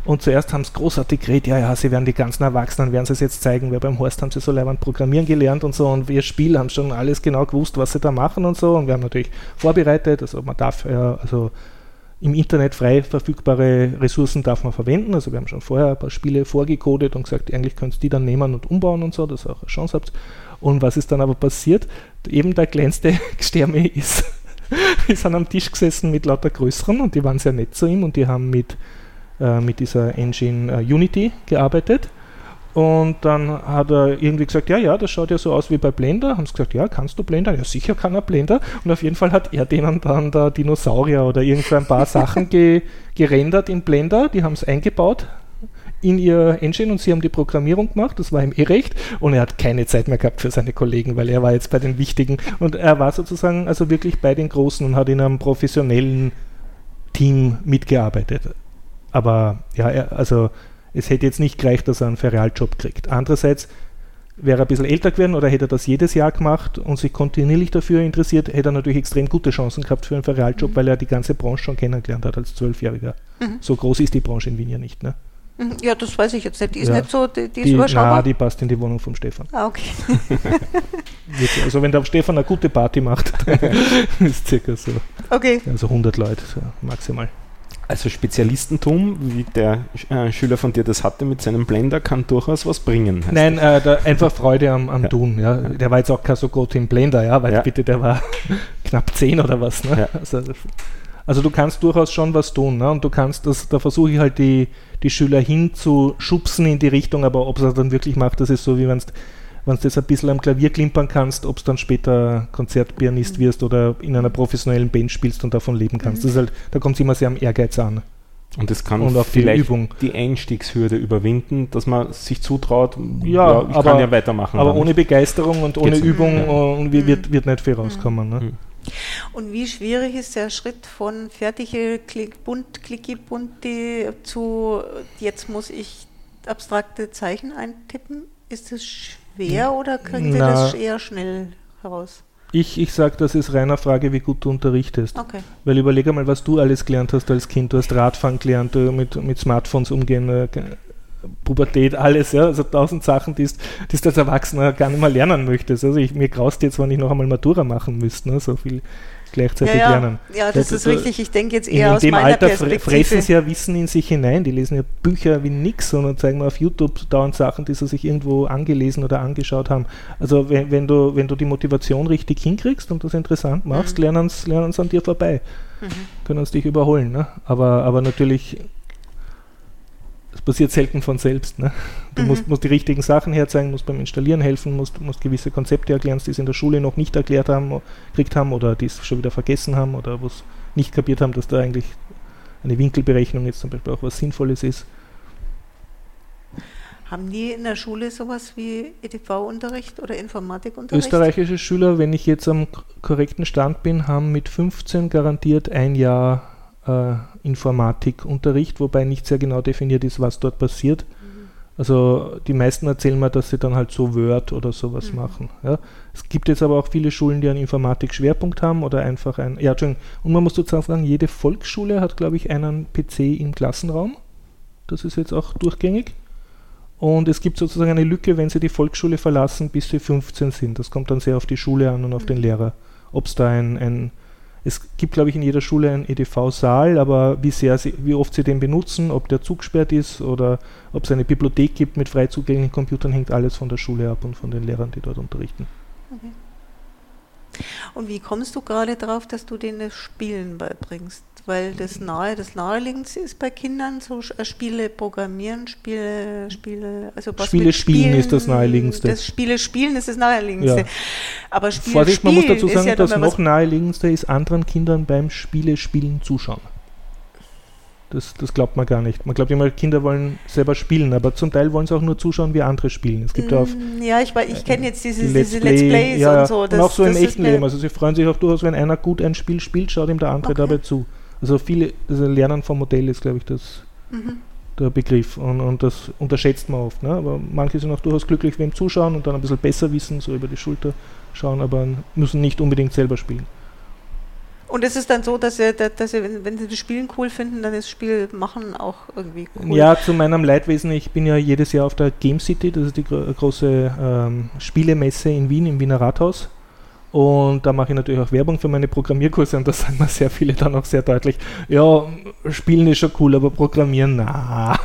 Und zuerst haben sie großartig geredet, ja, ja, sie werden die ganzen Erwachsenen, werden sie es jetzt zeigen, weil beim Horst haben sie so leibend programmieren gelernt und so und wir Spiel haben schon alles genau gewusst, was sie da machen und so. Und wir haben natürlich vorbereitet, also man darf ja, also im Internet frei verfügbare Ressourcen darf man verwenden. Also wir haben schon vorher ein paar Spiele vorgecodet und gesagt, eigentlich könnt ihr die dann nehmen und umbauen und so, dass ihr auch eine Chance habt. Und was ist dann aber passiert? Eben der kleinste Sterne ist, ist an einem Tisch gesessen mit lauter größeren und die waren sehr nett zu ihm und die haben mit, äh, mit dieser Engine äh, Unity gearbeitet. Und dann hat er irgendwie gesagt, ja, ja, das schaut ja so aus wie bei Blender. Haben sie gesagt, ja, kannst du Blender? Ja, sicher kann er Blender. Und auf jeden Fall hat er denen dann da Dinosaurier oder irgend ein paar Sachen ge gerendert in Blender. Die haben es eingebaut, in ihr Engine und sie haben die Programmierung gemacht, das war ihm eh recht und er hat keine Zeit mehr gehabt für seine Kollegen, weil er war jetzt bei den Wichtigen und er war sozusagen also wirklich bei den Großen und hat in einem professionellen Team mitgearbeitet. Aber ja, er, also es hätte jetzt nicht gereicht, dass er einen Ferialjob kriegt. Andererseits wäre er ein bisschen älter geworden oder hätte er das jedes Jahr gemacht und sich kontinuierlich dafür interessiert, hätte er natürlich extrem gute Chancen gehabt für einen Ferialjob, mhm. weil er die ganze Branche schon kennengelernt hat als Zwölfjähriger. Mhm. So groß ist die Branche in Wien ja nicht. Ne? Mhm. Ja, das weiß ich jetzt nicht. Die ist ja. nicht so, die, die ist die, überschaubar. Nein, die passt in die Wohnung vom Stefan. Ah, okay. also wenn der Stefan eine gute Party macht, ist circa so. Okay. Also 100 Leute so maximal. Also Spezialistentum, wie der äh, Schüler von dir das hatte mit seinem Blender, kann durchaus was bringen. Nein, äh, da, einfach Freude am, am ja. Tun. Ja. Der war jetzt auch kein so gut im Blender, ja, weil ja. bitte, der war knapp 10 oder was. Ne? Ja. Also, also, du kannst durchaus schon was tun. Ne? Und du kannst das, da versuche ich halt die, die Schüler hinzuschubsen in die Richtung, aber ob es das dann wirklich macht, das ist so, wie wenn du das ein bisschen am Klavier klimpern kannst, ob es dann später Konzertpianist mhm. wirst oder in einer professionellen Band spielst und davon leben kannst. Mhm. Das ist halt, da kommt es immer sehr am Ehrgeiz an. Und es kann und auch vielleicht die, Übung. die Einstiegshürde überwinden, dass man sich zutraut, ja, ja ich aber, kann ja weitermachen. Aber ohne Begeisterung und ohne Geht's Übung und wird, wird nicht viel rauskommen. Ne? Mhm. Und wie schwierig ist der Schritt von fertige Klick, bunt, klicki, bunti zu jetzt muss ich abstrakte Zeichen eintippen? Ist das schwer oder kriegen Sie das eher schnell heraus? Ich, ich sage, das ist reiner Frage, wie gut du unterrichtest. Okay. Weil überlege mal, was du alles gelernt hast als Kind. Du hast Radfahren gelernt, du mit, mit Smartphones umgehen, äh, Pubertät, alles, ja, also tausend Sachen, die du als Erwachsener gar nicht mehr lernen möchtest. Also ich, mir graust jetzt, wenn ich noch einmal Matura machen müsste, ne, so viel gleichzeitig ja, ja. lernen. Ja, das, das ist richtig. Ich denke jetzt eher in, in aus dem meiner Alter Perspektive. fressen sie ja Wissen in sich hinein. Die lesen ja Bücher wie nix, sondern zeigen mir auf YouTube dauernd Sachen, die sie sich irgendwo angelesen oder angeschaut haben. Also wenn, wenn du, wenn du die Motivation richtig hinkriegst und das interessant machst, mhm. lernen sie an dir vorbei. Mhm. Können sie dich überholen. Ne? Aber, aber natürlich das passiert selten von selbst. Ne? Du mhm. musst, musst, die richtigen Sachen herzeigen, musst beim Installieren helfen, musst, musst gewisse Konzepte erklären, die sie in der Schule noch nicht erklärt haben, gekriegt haben oder die es schon wieder vergessen haben oder wo es nicht kapiert haben, dass da eigentlich eine Winkelberechnung jetzt zum Beispiel auch was Sinnvolles ist. Haben die in der Schule sowas wie EDV-Unterricht oder Informatikunterricht? Österreichische Schüler, wenn ich jetzt am korrekten Stand bin, haben mit 15 garantiert ein Jahr äh, Informatikunterricht, wobei nicht sehr genau definiert ist, was dort passiert. Mhm. Also die meisten erzählen mir, dass sie dann halt so Word oder sowas mhm. machen. Ja. Es gibt jetzt aber auch viele Schulen, die einen Informatik-Schwerpunkt haben oder einfach ein. Ja, Entschuldigung. Und man muss sozusagen sagen, jede Volksschule hat, glaube ich, einen PC im Klassenraum. Das ist jetzt auch durchgängig. Und es gibt sozusagen eine Lücke, wenn sie die Volksschule verlassen, bis sie 15 sind. Das kommt dann sehr auf die Schule an und auf mhm. den Lehrer. Ob es da ein, ein es gibt, glaube ich, in jeder Schule einen EDV-Saal, aber wie, sehr sie, wie oft sie den benutzen, ob der zugesperrt ist oder ob es eine Bibliothek gibt mit frei zugänglichen Computern, hängt alles von der Schule ab und von den Lehrern, die dort unterrichten. Okay. Und wie kommst du gerade darauf, dass du denen das Spielen beibringst? Weil das nahe, das naheliegendste ist bei Kindern so äh, Spiele programmieren, Spiele, Spiele, also was Spiele spielen, spielen, ist das naheliegendste. Das Spiele spielen ist das naheliegendste. Ja. Aber Spiele Vorsicht, man muss dazu sagen, ja das noch naheliegendste ist anderen Kindern beim Spiele spielen zuschauen. Das, das glaubt man gar nicht. Man glaubt immer, Kinder wollen selber spielen, aber zum Teil wollen sie auch nur zuschauen, wie andere spielen. Es gibt mm, auf, ja, ich, ich kenne jetzt diese, die Let's, diese Let's Plays ja, und so. Das, und auch so im echten Leben. Also sie freuen sich auch durchaus, wenn einer gut ein Spiel spielt, schaut ihm der andere okay. dabei zu. Also viele, also Lernen vom Modell ist, glaube ich, das, mhm. der Begriff. Und, und das unterschätzt man oft. Ne? Aber manche sind auch durchaus glücklich, wenn zuschauen und dann ein bisschen besser wissen, so über die Schulter schauen, aber müssen nicht unbedingt selber spielen. Und es ist dann so, dass sie, dass sie wenn, sie das Spielen cool finden, dann ist das Spiel machen auch irgendwie cool. Ja, zu meinem Leidwesen, ich bin ja jedes Jahr auf der Game City, das ist die gro große ähm, Spielemesse in Wien, im Wiener Rathaus. Und da mache ich natürlich auch Werbung für meine Programmierkurse und da sagen mir sehr viele dann auch sehr deutlich, ja, Spielen ist schon cool, aber Programmieren, na.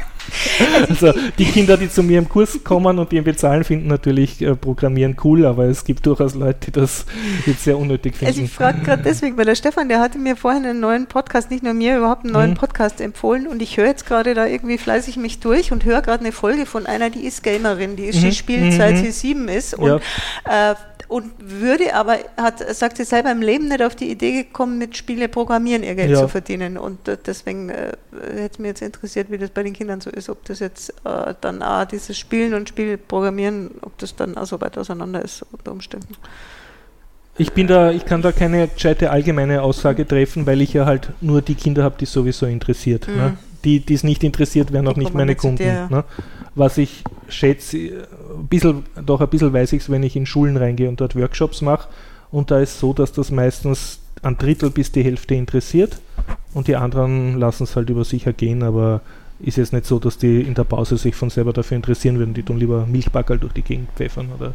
Also die Kinder, die zu mir im Kurs kommen und die ihn bezahlen, finden natürlich äh, Programmieren cool, aber es gibt durchaus Leute, die das jetzt sehr unnötig finden. Also ich frage gerade deswegen, weil der Stefan, der hatte mir vorhin einen neuen Podcast, nicht nur mir, überhaupt einen neuen mhm. Podcast empfohlen und ich höre jetzt gerade da irgendwie fleißig mich durch und höre gerade eine Folge von einer, die ist Gamerin, die ist, mhm. die spielt seit sie sieben ist und ja. äh, und würde aber, hat, sagt sie selber im Leben nicht auf die Idee gekommen, mit Spiele programmieren ihr Geld ja. zu verdienen. Und äh, deswegen äh, hätte es mir jetzt interessiert, wie das bei den Kindern so ist, ob das jetzt äh, dann auch dieses Spielen und Spielprogrammieren, ob das dann auch so weit auseinander ist unter Umständen. Ich bin da, ich kann da keine gescheite allgemeine Aussage treffen, weil ich ja halt nur die Kinder habe, die sowieso interessiert. Mhm. Ne? Die, die es nicht interessiert, wären auch nicht meine Kunden. Dir, ne? Was ich schätze, ein bisschen, doch ein bisschen weiß ich es, wenn ich in Schulen reingehe und dort Workshops mache. Und da ist so, dass das meistens ein Drittel bis die Hälfte interessiert und die anderen lassen es halt über sich ergehen, aber ist jetzt nicht so, dass die in der Pause sich von selber dafür interessieren würden. Die tun lieber Milchbackerl durch die Gegend pfeffern oder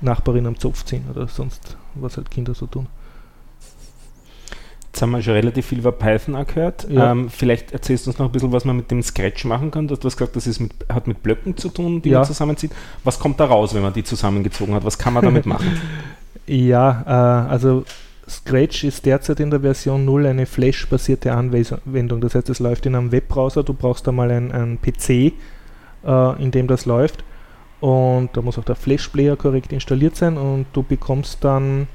Nachbarin am Zopf ziehen oder sonst, was halt Kinder so tun. Jetzt haben wir schon relativ viel über Python gehört. Ja. Ähm, vielleicht erzählst du uns noch ein bisschen, was man mit dem Scratch machen kann. Du hast gesagt, das ist mit, hat mit Blöcken zu tun, die ja. man zusammenzieht. Was kommt da raus, wenn man die zusammengezogen hat? Was kann man damit machen? ja, äh, also Scratch ist derzeit in der Version 0 eine Flash-basierte Anwendung. Das heißt, es läuft in einem Webbrowser. Du brauchst da mal einen PC, äh, in dem das läuft. Und da muss auch der Flash-Player korrekt installiert sein und du bekommst dann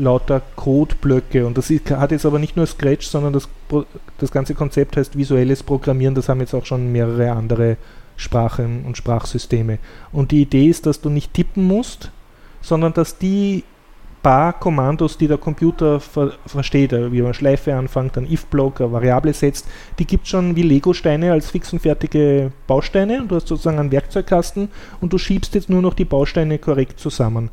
lauter Codeblöcke. Und das ist, hat jetzt aber nicht nur Scratch, sondern das, das ganze Konzept heißt visuelles Programmieren. Das haben jetzt auch schon mehrere andere Sprachen und Sprachsysteme. Und die Idee ist, dass du nicht tippen musst, sondern dass die paar Kommandos, die der Computer ver versteht, wie man Schleife anfängt, dann if-Block, eine Variable setzt, die gibt es schon wie Lego-Steine als fix und fertige Bausteine. Und du hast sozusagen einen Werkzeugkasten und du schiebst jetzt nur noch die Bausteine korrekt zusammen.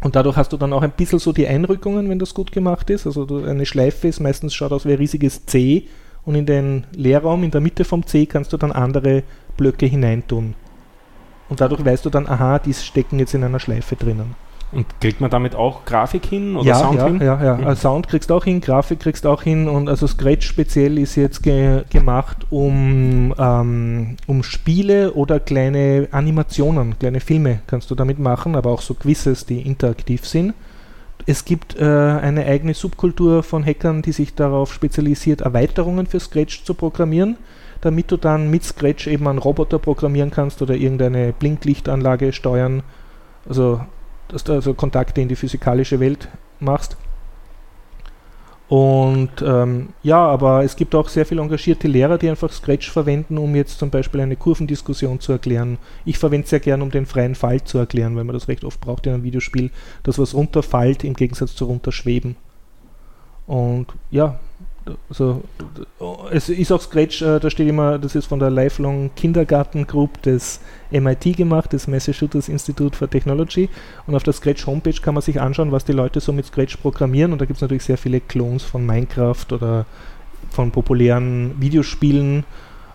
Und dadurch hast du dann auch ein bisschen so die Einrückungen, wenn das gut gemacht ist. Also eine Schleife ist meistens schaut aus wie ein riesiges C und in den Leerraum in der Mitte vom C kannst du dann andere Blöcke hineintun. Und dadurch weißt du dann, aha, die stecken jetzt in einer Schleife drinnen. Und kriegt man damit auch Grafik hin oder ja, Sound ja, hin? Ja, ja, mhm. Sound kriegst du auch hin, Grafik kriegst du auch hin und also Scratch speziell ist jetzt ge gemacht, um, ähm, um Spiele oder kleine Animationen, kleine Filme kannst du damit machen, aber auch so Quizzes, die interaktiv sind. Es gibt äh, eine eigene Subkultur von Hackern, die sich darauf spezialisiert, Erweiterungen für Scratch zu programmieren, damit du dann mit Scratch eben einen Roboter programmieren kannst oder irgendeine Blinklichtanlage steuern. Also dass du also Kontakte in die physikalische Welt machst. Und ähm, ja, aber es gibt auch sehr viele engagierte Lehrer, die einfach Scratch verwenden, um jetzt zum Beispiel eine Kurvendiskussion zu erklären. Ich verwende es sehr gern, um den freien Fall zu erklären, weil man das recht oft braucht in einem Videospiel, dass was runterfällt im Gegensatz zu runterschweben. Und ja, es ist auch Scratch, äh, da steht immer, das ist von der Lifelong Kindergarten Group des MIT gemacht, des Massachusetts Institute for Technology. Und auf der Scratch Homepage kann man sich anschauen, was die Leute so mit Scratch programmieren. Und da gibt es natürlich sehr viele Clones von Minecraft oder von populären Videospielen.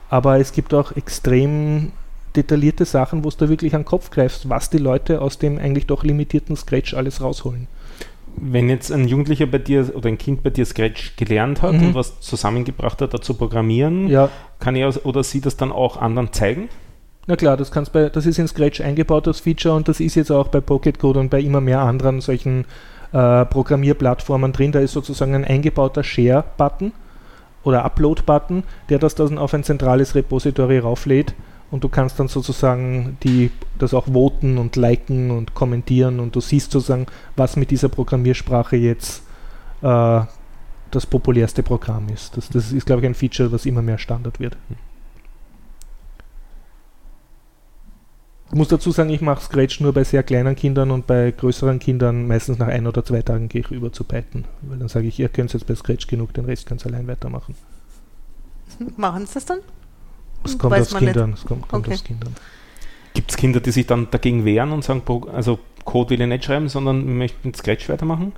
Aber es gibt auch extrem detaillierte Sachen, wo es da wirklich an den Kopf greifst, was die Leute aus dem eigentlich doch limitierten Scratch alles rausholen wenn jetzt ein Jugendlicher bei dir oder ein Kind bei dir Scratch gelernt hat mhm. und was zusammengebracht hat, da zu programmieren, ja. kann er oder sie das dann auch anderen zeigen? Na klar, das, kannst bei, das ist in Scratch eingebaut, das Feature, und das ist jetzt auch bei Pocket Code und bei immer mehr anderen solchen äh, Programmierplattformen drin. Da ist sozusagen ein eingebauter Share-Button oder Upload-Button, der das dann auf ein zentrales Repository rauflädt und du kannst dann sozusagen die, das auch voten und liken und kommentieren und du siehst sozusagen, was mit dieser Programmiersprache jetzt äh, das populärste Programm ist. Das, das ist, glaube ich, ein Feature, was immer mehr Standard wird. Ich muss dazu sagen, ich mache Scratch nur bei sehr kleinen Kindern und bei größeren Kindern meistens nach ein oder zwei Tagen gehe ich über zu Python. Weil dann sage ich, ihr könnt jetzt bei Scratch genug, den Rest könnt ihr allein weitermachen. Machen sie das dann? Es kommt aus Kindern. Es kommt, kommt okay. aus Kindern. Gibt es Kinder, die sich dann dagegen wehren und sagen, also Code will ich nicht schreiben, sondern möchten Scratch weitermachen?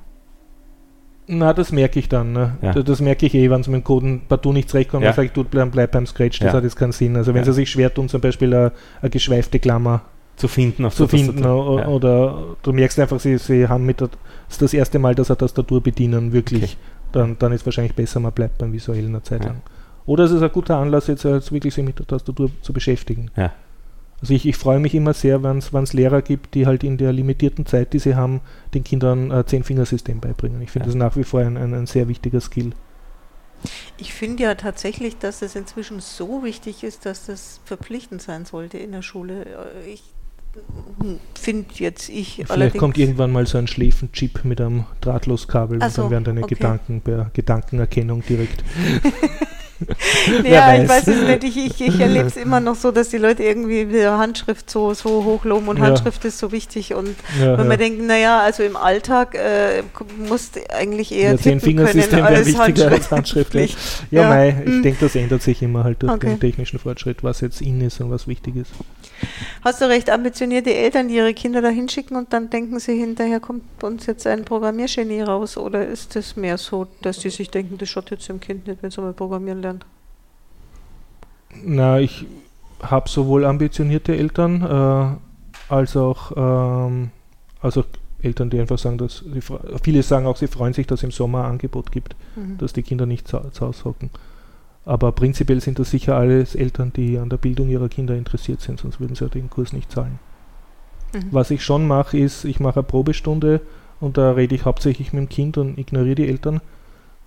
Na, das merke ich dann. Ne? Ja. Das, merke ich eh, wenn es mit dem Coden partout nicht zurechtkommt, ja. dann sage ich, du bleib, bleib beim Scratch, das ja. hat jetzt keinen Sinn. Also wenn ja. sie sich schwer tun, zum Beispiel eine, eine geschweifte Klammer zu finden, zu finden oder, oder, du merkst einfach, sie, sie haben mit der, das ist das erste Mal, dass er Tastatur bedienen, wirklich, okay. dann, dann ist wahrscheinlich besser, man bleibt beim visuellen eine Zeit lang. Oder es ist ein guter Anlass, jetzt, jetzt wirklich sich mit der Tastatur zu beschäftigen. Ja. Also ich, ich freue mich immer sehr, wenn es Lehrer gibt, die halt in der limitierten Zeit, die sie haben, den Kindern ein Zehn-Fingersystem beibringen. Ich finde ja. das nach wie vor ein, ein, ein sehr wichtiger Skill. Ich finde ja tatsächlich, dass es inzwischen so wichtig ist, dass das verpflichtend sein sollte in der Schule. Ich finde jetzt ich Vielleicht kommt irgendwann mal so ein Schläfenchip mit einem Drahtlosskabel so, und dann werden deine okay. Gedanken per Gedankenerkennung direkt ja, ich weiß es nicht. Ich, ich, ich erlebe es immer noch so, dass die Leute irgendwie die Handschrift so, so hochloben und ja. Handschrift ist so wichtig. Und ja, wenn man denkt, naja, also im Alltag äh, muss eigentlich eher ja, tippen können als wichtiger als Handschrift. Ja, ja mei, ich hm. denke, das ändert sich immer halt durch okay. den technischen Fortschritt, was jetzt in ist und was wichtig ist. Hast du recht ambitionierte Eltern, die ihre Kinder da hinschicken und dann denken sie hinterher, kommt uns jetzt ein Programmiergenie raus? Oder ist es mehr so, dass sie sich denken, das schaut jetzt dem Kind nicht, wenn es einmal programmieren lernt? Na, ich habe sowohl ambitionierte Eltern äh, als auch ähm, also Eltern, die einfach sagen, dass sie, viele sagen auch, sie freuen sich, dass es im Sommer ein Angebot gibt, mhm. dass die Kinder nicht zu, zu Hause hocken. Aber prinzipiell sind das sicher alles Eltern, die an der Bildung ihrer Kinder interessiert sind, sonst würden sie ja den Kurs nicht zahlen. Mhm. Was ich schon mache, ist, ich mache eine Probestunde und da rede ich hauptsächlich mit dem Kind und ignoriere die Eltern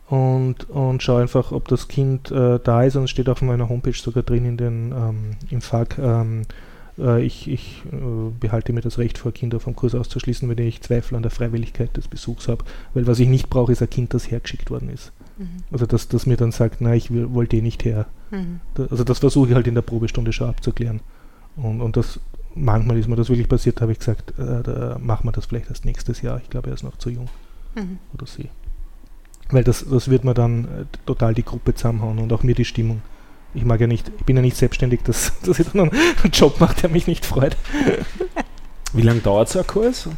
und, und schaue einfach, ob das Kind äh, da ist. Und es steht auf meiner Homepage sogar drin in den, ähm, im FAQ. Ähm, äh, ich, ich äh, behalte mir das Recht vor, Kinder vom Kurs auszuschließen, wenn ich Zweifel an der Freiwilligkeit des Besuchs habe. Weil was ich nicht brauche, ist ein Kind, das hergeschickt worden ist. Mhm. Also dass das mir dann sagt, nein, ich wollte eh nicht her. Mhm. Da, also das versuche ich halt in der Probestunde schon abzuklären. Und, und das manchmal ist mir das wirklich passiert, habe ich gesagt, äh, da machen wir das vielleicht erst nächstes Jahr. Ich glaube, er ist noch zu jung. Mhm. Oder sie. Weil das, das wird mir dann äh, total die Gruppe zusammenhauen und auch mir die Stimmung. Ich mag ja nicht, ich bin ja nicht selbstständig, dass, dass ich dann einen Job mache, der mich nicht freut. Wie lange dauert so ein Kurs?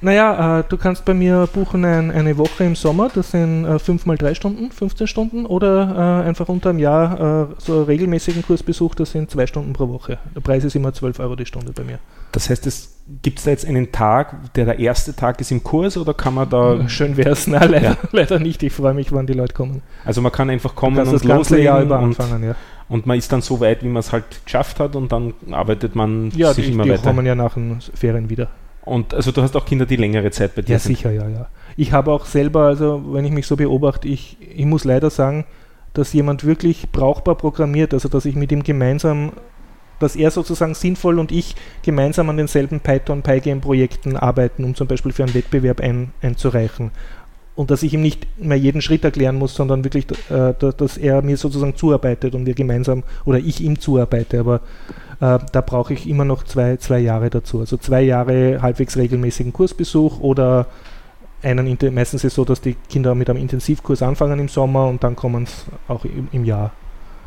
Naja, äh, du kannst bei mir buchen ein, eine Woche im Sommer, das sind äh, 5 mal 3 Stunden, 15 Stunden, oder äh, einfach unter einem Jahr äh, so einen regelmäßigen Kursbesuch, das sind 2 Stunden pro Woche. Der Preis ist immer 12 Euro die Stunde bei mir. Das heißt, es gibt es da jetzt einen Tag, der der erste Tag ist im Kurs oder kann man da. Schön wäre es, nein, leider, ja. leider nicht. Ich freue mich, wann die Leute kommen. Also man kann einfach kommen und das ganze Jahr über anfangen, ja. Und man ist dann so weit, wie man es halt geschafft hat und dann arbeitet man ja, sich die, immer die weiter. Ja, die kommen ja nach den Ferien wieder. Und also du hast auch Kinder, die längere Zeit bei dir ja, sind. Ja, sicher, ja, ja. Ich habe auch selber, also wenn ich mich so beobachte, ich, ich muss leider sagen, dass jemand wirklich brauchbar programmiert, also dass ich mit ihm gemeinsam, dass er sozusagen sinnvoll und ich gemeinsam an denselben Python, Pygame-Projekten arbeiten, um zum Beispiel für einen Wettbewerb ein, einzureichen. Und dass ich ihm nicht mehr jeden Schritt erklären muss, sondern wirklich, äh, dass er mir sozusagen zuarbeitet und wir gemeinsam oder ich ihm zuarbeite. Aber äh, da brauche ich immer noch zwei, zwei Jahre dazu. Also zwei Jahre halbwegs regelmäßigen Kursbesuch oder einen, meistens ist es so, dass die Kinder mit einem Intensivkurs anfangen im Sommer und dann kommen es auch im, im, Jahr.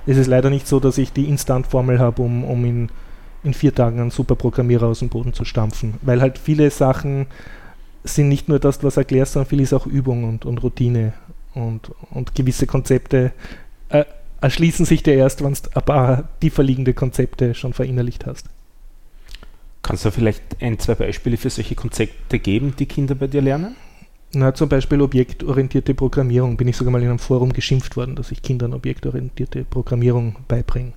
Es ist leider nicht so, dass ich die Instant-Formel habe, um, um in, in vier Tagen einen super Programmierer aus dem Boden zu stampfen, weil halt viele Sachen sind nicht nur das, was erklärst, sondern viel ist auch Übung und, und Routine und, und gewisse Konzepte äh, erschließen sich dir erst, wenn du ein paar tiefer liegende Konzepte schon verinnerlicht hast. Kannst du vielleicht ein, zwei Beispiele für solche Konzepte geben, die Kinder bei dir lernen? Na, zum Beispiel objektorientierte Programmierung. Bin ich sogar mal in einem Forum geschimpft worden, dass ich Kindern objektorientierte Programmierung beibringe.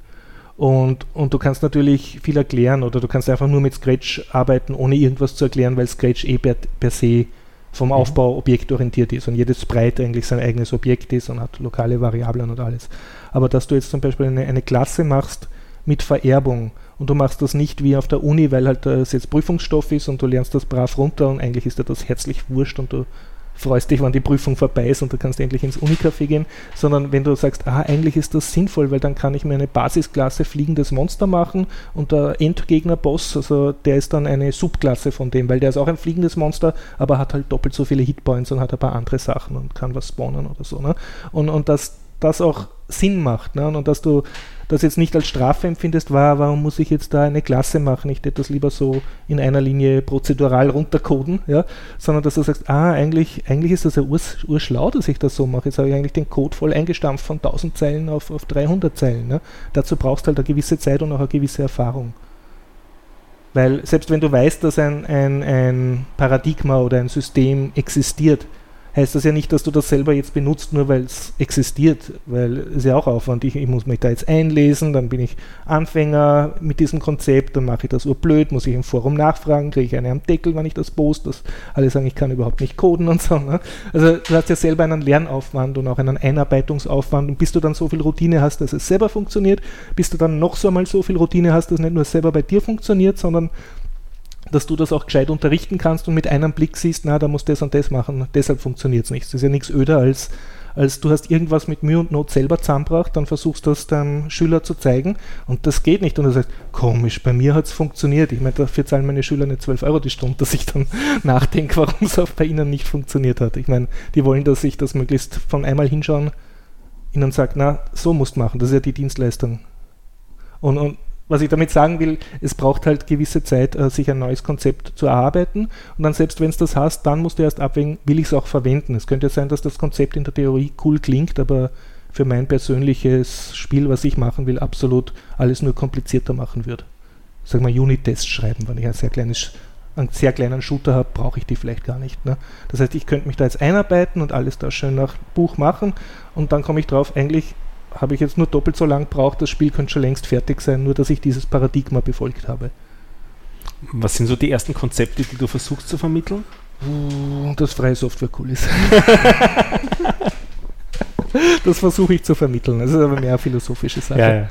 Und, und du kannst natürlich viel erklären oder du kannst einfach nur mit Scratch arbeiten, ohne irgendwas zu erklären, weil Scratch eh per, per se vom mhm. Aufbau objektorientiert ist und jedes Sprite eigentlich sein eigenes Objekt ist und hat lokale Variablen und alles. Aber dass du jetzt zum Beispiel eine, eine Klasse machst mit Vererbung und du machst das nicht wie auf der Uni, weil halt das jetzt Prüfungsstoff ist und du lernst das brav runter und eigentlich ist dir das herzlich wurscht und du freust dich, wenn die Prüfung vorbei ist und du kannst endlich ins Unicafé gehen, sondern wenn du sagst, ah, eigentlich ist das sinnvoll, weil dann kann ich mir eine Basisklasse fliegendes Monster machen und der Endgegner-Boss, also der ist dann eine Subklasse von dem, weil der ist auch ein fliegendes Monster, aber hat halt doppelt so viele Hitpoints und hat ein paar andere Sachen und kann was spawnen oder so. Ne? Und, und dass das auch Sinn macht ne? und dass du das jetzt nicht als Strafe empfindest, war, warum muss ich jetzt da eine Klasse machen? Ich hätte das lieber so in einer Linie prozedural runtercoden, ja, sondern dass du sagst, ah, eigentlich, eigentlich ist das ja urs, urschlau, dass ich das so mache. Jetzt habe ich eigentlich den Code voll eingestampft von 1000 Zeilen auf, auf 300 Zeilen. Ne? Dazu brauchst du halt eine gewisse Zeit und auch eine gewisse Erfahrung. Weil selbst wenn du weißt, dass ein, ein, ein Paradigma oder ein System existiert, heißt das ja nicht, dass du das selber jetzt benutzt, nur weil es existiert, weil es ja auch Aufwand. Ich, ich, muss mich da jetzt einlesen, dann bin ich Anfänger mit diesem Konzept, dann mache ich das urblöd, muss ich im Forum nachfragen, kriege ich eine am Deckel, wenn ich das poste, dass alle sagen, ich kann überhaupt nicht coden und so. Ne? Also du hast ja selber einen Lernaufwand und auch einen Einarbeitungsaufwand und bis du dann so viel Routine hast, dass es selber funktioniert, bis du dann noch so einmal so viel Routine hast, dass es nicht nur selber bei dir funktioniert, sondern dass du das auch gescheit unterrichten kannst und mit einem Blick siehst, na, da muss das und das machen, deshalb funktioniert es nicht. Das ist ja nichts öder als, als du hast irgendwas mit Mühe und Not selber zusammengebracht, dann versuchst du das deinem Schüler zu zeigen und das geht nicht. Und du sagst, komisch, bei mir hat es funktioniert. Ich meine, dafür zahlen meine Schüler nicht 12 Euro die Stunde, dass ich dann nachdenke, warum es auch bei ihnen nicht funktioniert hat. Ich meine, die wollen, dass ich das möglichst von einmal hinschauen, ihnen sagt, na, so musst du machen, das ist ja die Dienstleistung. Und, und was ich damit sagen will, es braucht halt gewisse Zeit, äh, sich ein neues Konzept zu erarbeiten. Und dann, selbst wenn es das hast, dann musst du erst abwägen, will ich es auch verwenden. Es könnte ja sein, dass das Konzept in der Theorie cool klingt, aber für mein persönliches Spiel, was ich machen will, absolut alles nur komplizierter machen wird. Sag mal, Unit-Tests schreiben, wenn ich ein sehr kleines einen sehr kleinen Shooter habe, brauche ich die vielleicht gar nicht. Ne? Das heißt, ich könnte mich da jetzt einarbeiten und alles da schön nach Buch machen und dann komme ich drauf, eigentlich habe ich jetzt nur doppelt so lang gebraucht, das Spiel könnte schon längst fertig sein, nur dass ich dieses Paradigma befolgt habe. Was sind so die ersten Konzepte, die du versuchst zu vermitteln? Dass freie Software cool ist. das versuche ich zu vermitteln. Das ist aber mehr eine philosophische Sache. Ja, ja.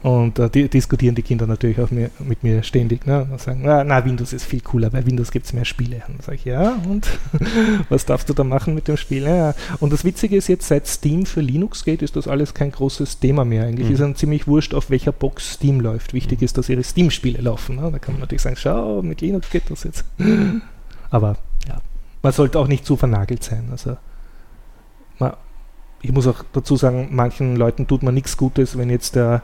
Und äh, die, diskutieren die Kinder natürlich auch mehr, mit mir ständig. Ne? Und sagen, na, na, Windows ist viel cooler, bei Windows gibt es mehr Spiele. Und dann sage ich, ja, und was darfst du da machen mit dem Spiel? Ja, und das Witzige ist jetzt, seit Steam für Linux geht, ist das alles kein großes Thema mehr. Eigentlich mhm. ist dann ziemlich wurscht, auf welcher Box Steam läuft. Wichtig ist, dass ihre Steam-Spiele laufen. Ne? Da kann man natürlich sagen, schau, mit Linux geht das jetzt. Aber ja, man sollte auch nicht zu vernagelt sein. Also man, ich muss auch dazu sagen, manchen Leuten tut man nichts Gutes, wenn jetzt der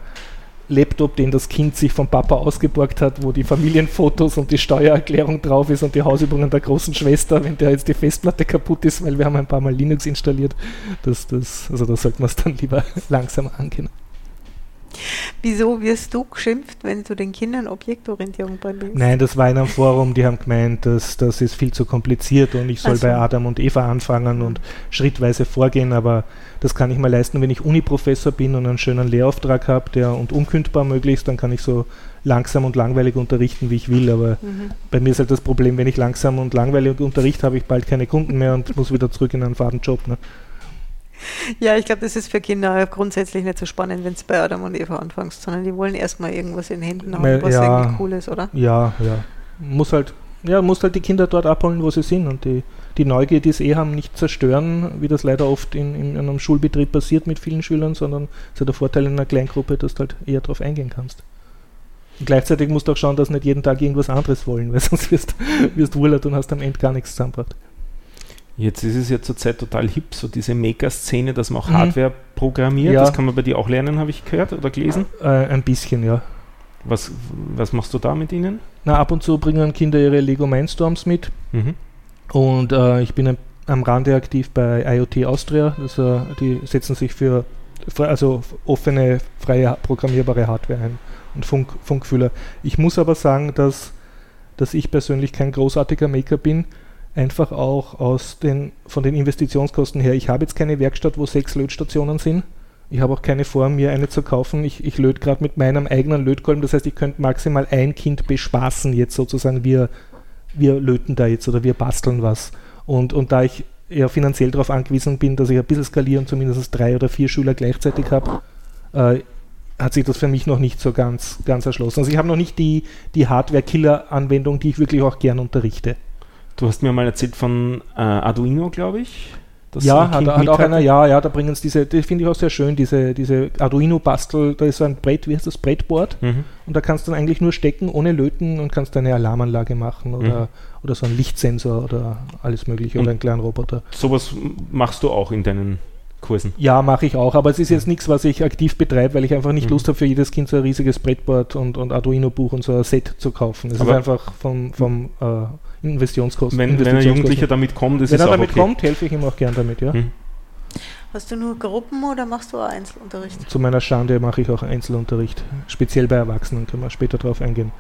Laptop, den das Kind sich vom Papa ausgeborgt hat, wo die Familienfotos und die Steuererklärung drauf ist und die Hausübungen der großen Schwester, wenn der jetzt die Festplatte kaputt ist, weil wir haben ein paar Mal Linux installiert. Das, das, also da sollte man es dann lieber langsam angehen. Wieso wirst du geschimpft, wenn du den Kindern Objektorientierung beibringst? Nein, das war in einem Forum, die haben gemeint, dass das ist viel zu kompliziert und ich soll also. bei Adam und Eva anfangen und schrittweise vorgehen, aber das kann ich mir leisten, wenn ich Uniprofessor bin und einen schönen Lehrauftrag habe, der und unkündbar möglichst, dann kann ich so langsam und langweilig unterrichten, wie ich will. Aber mhm. bei mir ist halt das Problem, wenn ich langsam und langweilig unterrichte, habe ich bald keine Kunden mehr und muss wieder zurück in einen Fadenjob. Ne? Ja, ich glaube, das ist für Kinder grundsätzlich nicht so spannend, wenn du bei Adam und Eva anfängst, sondern die wollen erstmal irgendwas in den Händen haben, was ja, irgendwie cool ist, oder? Ja, ja. Muss halt, ja, muss halt die Kinder dort abholen, wo sie sind und die, die Neugier, die sie eh haben, nicht zerstören, wie das leider oft in, in einem Schulbetrieb passiert mit vielen Schülern, sondern es ist ja der Vorteil in einer Kleingruppe, dass du halt eher darauf eingehen kannst. gleichzeitig musst du auch schauen, dass nicht jeden Tag irgendwas anderes wollen, weil sonst wirst du Urlaub und hast am Ende gar nichts zusammengebracht. Jetzt ist es ja zurzeit total hip, so diese Maker-Szene, dass man auch mhm. Hardware programmiert. Ja. Das kann man bei dir auch lernen, habe ich gehört oder gelesen? Äh, ein bisschen, ja. Was, was machst du da mit ihnen? Na, ab und zu bringen Kinder ihre Lego Mindstorms mit. Mhm. Und äh, ich bin am Rande aktiv bei IoT Austria. Das, äh, die setzen sich für also offene, freie, programmierbare Hardware ein und Funk, Funkfühler. Ich muss aber sagen, dass, dass ich persönlich kein großartiger Maker bin einfach auch aus den, von den Investitionskosten her. Ich habe jetzt keine Werkstatt, wo sechs Lötstationen sind. Ich habe auch keine vor, mir eine zu kaufen. Ich, ich löte gerade mit meinem eigenen Lötkolben. Das heißt, ich könnte maximal ein Kind bespaßen jetzt sozusagen. Wir, wir löten da jetzt oder wir basteln was. Und, und da ich ja finanziell darauf angewiesen bin, dass ich ein bisschen skaliere und zumindest drei oder vier Schüler gleichzeitig habe, äh, hat sich das für mich noch nicht so ganz, ganz erschlossen. Also ich habe noch nicht die, die Hardware-Killer-Anwendung, die ich wirklich auch gern unterrichte. Du hast mir mal erzählt von äh, Arduino, glaube ich. ja, hat, hat auch einer, ja, ja, da bringen es diese, das finde ich auch sehr schön, diese, diese Arduino-Bastel, da ist so ein Brett, wie heißt das, Brettboard mhm. und da kannst du dann eigentlich nur stecken, ohne löten und kannst eine Alarmanlage machen oder, mhm. oder so ein Lichtsensor oder alles mögliche und oder einen kleinen Roboter. Sowas machst du auch in deinen Kursen? Ja, mache ich auch, aber es ist jetzt nichts, was ich aktiv betreibe, weil ich einfach nicht mhm. Lust habe, für jedes Kind so ein riesiges Brettboard und, und Arduino-Buch und so ein Set zu kaufen. Das aber ist einfach vom, vom äh, Investitionskosten. Wenn, wenn ein Jugendlicher damit kommt, ist wenn es Wenn er damit okay. kommt, helfe ich ihm auch gern damit, ja. Hm. Hast du nur Gruppen oder machst du auch Einzelunterricht? Zu meiner Schande mache ich auch Einzelunterricht, speziell bei Erwachsenen, können wir später darauf eingehen.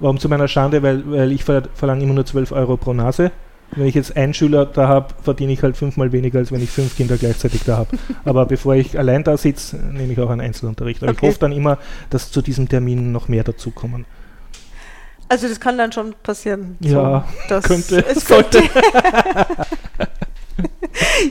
Warum zu meiner Schande? Weil, weil ich verlange immer nur 12 Euro pro Nase. Wenn ich jetzt einen Schüler da habe, verdiene ich halt fünfmal weniger, als wenn ich fünf Kinder gleichzeitig da habe. Aber bevor ich allein da sitze, nehme ich auch einen Einzelunterricht. Aber okay. ich hoffe dann immer, dass zu diesem Termin noch mehr dazukommen. Also das kann dann schon passieren. Ja, so, könnte. Es könnte.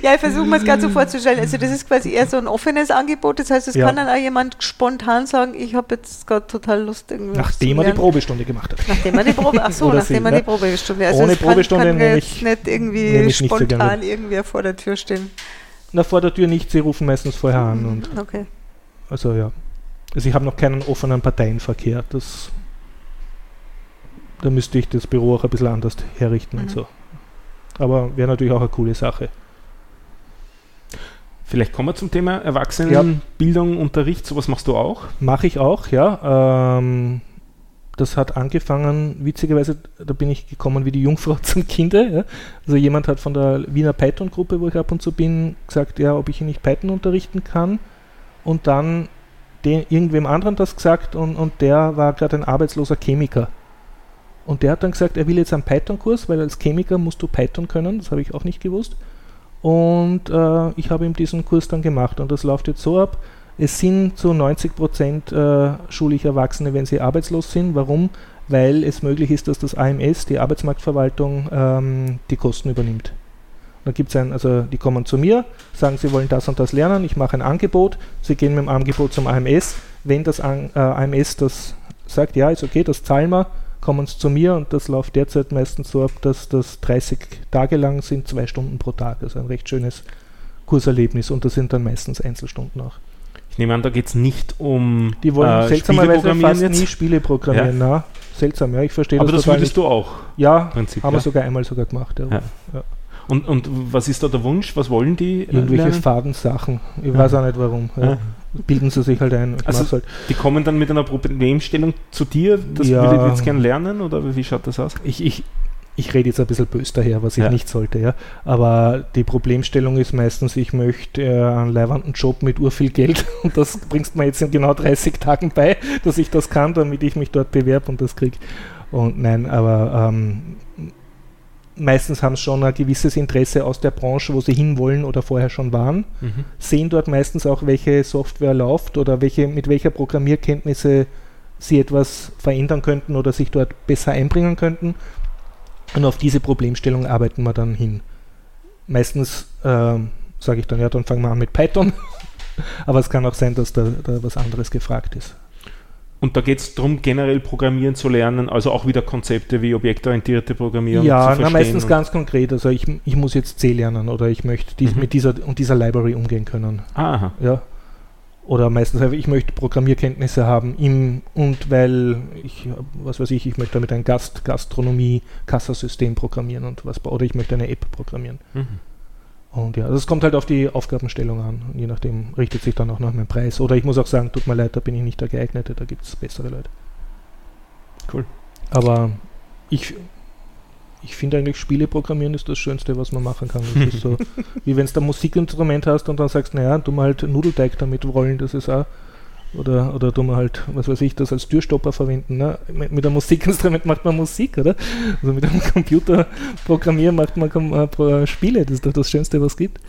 ja, ich versuche mir es gerade so vorzustellen. Also das ist quasi eher so ein offenes Angebot. Das heißt, es ja. kann dann auch jemand spontan sagen, ich habe jetzt gerade total Lust irgendwie. Nachdem er die Probestunde gemacht hat. Nachdem er die Probe, ach so, nachdem er die Probestunde. Also Ohne Probestunde kann, kann ich, nicht irgendwie spontan nicht so irgendwie vor der Tür stehen. Na, vor der Tür nicht, sie rufen meistens vorher an. Und okay. Also ja. Also ich habe noch keinen offenen Parteienverkehr. Das da müsste ich das Büro auch ein bisschen anders herrichten mhm. und so. Aber wäre natürlich auch eine coole Sache. Vielleicht kommen wir zum Thema Erwachsenenbildung, ja. Unterricht. Sowas machst du auch? Mache ich auch, ja. Ähm, das hat angefangen, witzigerweise, da bin ich gekommen wie die Jungfrau zum Kinde. Ja. Also jemand hat von der Wiener Python-Gruppe, wo ich ab und zu bin, gesagt, ja, ob ich nicht Python unterrichten kann. Und dann den, irgendwem anderen das gesagt und, und der war gerade ein arbeitsloser Chemiker. Und der hat dann gesagt, er will jetzt einen Python-Kurs, weil als Chemiker musst du Python können, das habe ich auch nicht gewusst. Und äh, ich habe ihm diesen Kurs dann gemacht und das läuft jetzt so ab. Es sind zu 90 Prozent äh, schulisch Erwachsene, wenn sie arbeitslos sind. Warum? Weil es möglich ist, dass das AMS, die Arbeitsmarktverwaltung, ähm, die Kosten übernimmt. Dann gibt es ein, also die kommen zu mir, sagen, sie wollen das und das lernen, ich mache ein Angebot, sie gehen mit dem Angebot zum AMS. Wenn das äh, AMS das sagt, ja, ist okay, das zahlen wir, kommen sie zu mir und das läuft derzeit meistens so ab, dass das 30 Tage lang sind, zwei Stunden pro Tag. Also ein recht schönes Kurserlebnis und das sind dann meistens Einzelstunden auch. Ich nehme an, da geht es nicht um Die wollen äh, seltsamerweise fast jetzt? nie Spiele programmieren. Ja. Na, seltsam, ja, ich verstehe Aber das. Aber das würdest du auch? Ja, Prinzip, haben ja. wir sogar einmal sogar gemacht. Ja. ja. Und, und was ist da der Wunsch? Was wollen die? Irgendwelche lernen? Fadensachen. Ich weiß auch nicht warum bilden sie sich halt ein. Also halt. die kommen dann mit einer Problemstellung zu dir, das ja, würde ich jetzt gerne lernen oder wie schaut das aus? Ich, ich, ich rede jetzt ein bisschen böse daher, was ich ja. nicht sollte, ja. Aber die Problemstellung ist meistens, ich möchte äh, einen leibenden Job mit urviel Geld und das bringst mir jetzt in genau 30 Tagen bei, dass ich das kann, damit ich mich dort bewerbe und das kriege. Und nein, aber ähm, meistens haben sie schon ein gewisses Interesse aus der Branche, wo sie hinwollen oder vorher schon waren, mhm. sehen dort meistens auch, welche Software läuft oder welche, mit welcher Programmierkenntnisse sie etwas verändern könnten oder sich dort besser einbringen könnten. Und auf diese Problemstellung arbeiten wir dann hin. Meistens äh, sage ich dann, ja, dann fangen wir an mit Python. Aber es kann auch sein, dass da, da was anderes gefragt ist. Und da geht es darum, generell programmieren zu lernen, also auch wieder Konzepte wie objektorientierte Programmierung ja, zu verstehen. Ja, meistens ganz konkret. Also ich, ich muss jetzt C lernen oder ich möchte dies, mhm. mit dieser und dieser Library umgehen können. Aha. Ja. oder meistens einfach, ich möchte Programmierkenntnisse haben im, und weil ich, was weiß ich, ich möchte damit ein Gast, Gastronomie, Kassasystem programmieren und was, oder ich möchte eine App programmieren. Mhm. Und ja, also es kommt halt auf die Aufgabenstellung an. Und je nachdem richtet sich dann auch noch mein Preis. Oder ich muss auch sagen, tut mir leid, da bin ich nicht der geeignete, da gibt es bessere Leute. Cool. Aber ich, ich finde eigentlich Spiele programmieren ist das Schönste, was man machen kann. Das ist so, wie wenn du ein Musikinstrument hast und dann sagst, naja, du mal halt Nudelteig damit rollen, das ist auch oder, oder tun wir halt, was weiß ich, das als Türstopper verwenden. Ne? Mit, einem Musikinstrument macht man Musik, oder? Also mit einem Computerprogrammieren macht man äh, Spiele, das ist doch das Schönste, was es gibt.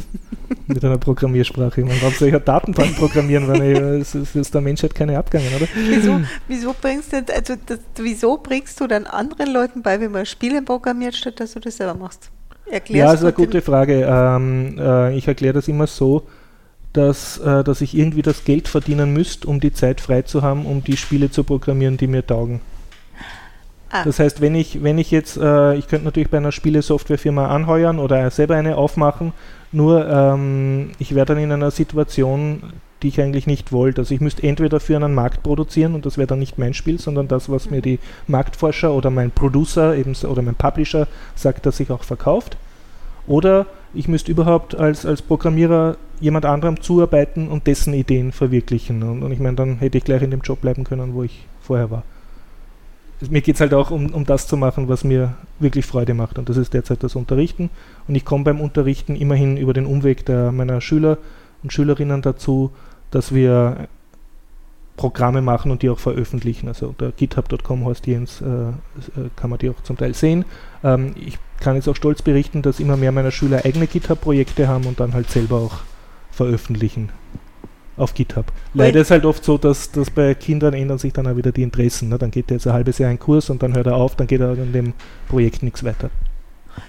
mit einer Programmiersprache. Man braucht solche Datenbank programmieren, weil äh, es ist, der Menschheit keine abgegangen, oder? Wieso, wieso, bringst du, also das, wieso bringst du dann anderen Leuten bei, wie man Spiele programmiert, statt dass du das selber machst? Erklärst ja, das ist eine gute Frage. Ähm, äh, ich erkläre das immer so, dass, äh, dass ich irgendwie das Geld verdienen müsste, um die Zeit frei zu haben, um die Spiele zu programmieren, die mir taugen. Ah. Das heißt, wenn ich, wenn ich jetzt, äh, ich könnte natürlich bei einer Spielesoftwarefirma anheuern oder selber eine aufmachen, nur ähm, ich wäre dann in einer Situation, die ich eigentlich nicht wollte. Also ich müsste entweder für einen Markt produzieren und das wäre dann nicht mein Spiel, sondern das, was mir die Marktforscher oder mein Producer eben, oder mein Publisher sagt, dass sich auch verkauft. Oder ich müsste überhaupt als, als Programmierer jemand anderem zuarbeiten und dessen Ideen verwirklichen. Und, und ich meine, dann hätte ich gleich in dem Job bleiben können, wo ich vorher war. Mir geht es halt auch um, um das zu machen, was mir wirklich Freude macht. Und das ist derzeit das Unterrichten. Und ich komme beim Unterrichten immerhin über den Umweg der, meiner Schüler und Schülerinnen dazu, dass wir Programme machen und die auch veröffentlichen. Also unter github.com heißt Jens, äh, kann man die auch zum Teil sehen. Ähm, ich kann jetzt auch stolz berichten, dass immer mehr meiner Schüler eigene GitHub-Projekte haben und dann halt selber auch veröffentlichen auf GitHub. Leider ist halt oft so, dass, dass bei Kindern ändern sich dann auch wieder die Interessen. Ne? Dann geht er jetzt ein halbes Jahr einen Kurs und dann hört er auf, dann geht er an dem Projekt nichts weiter.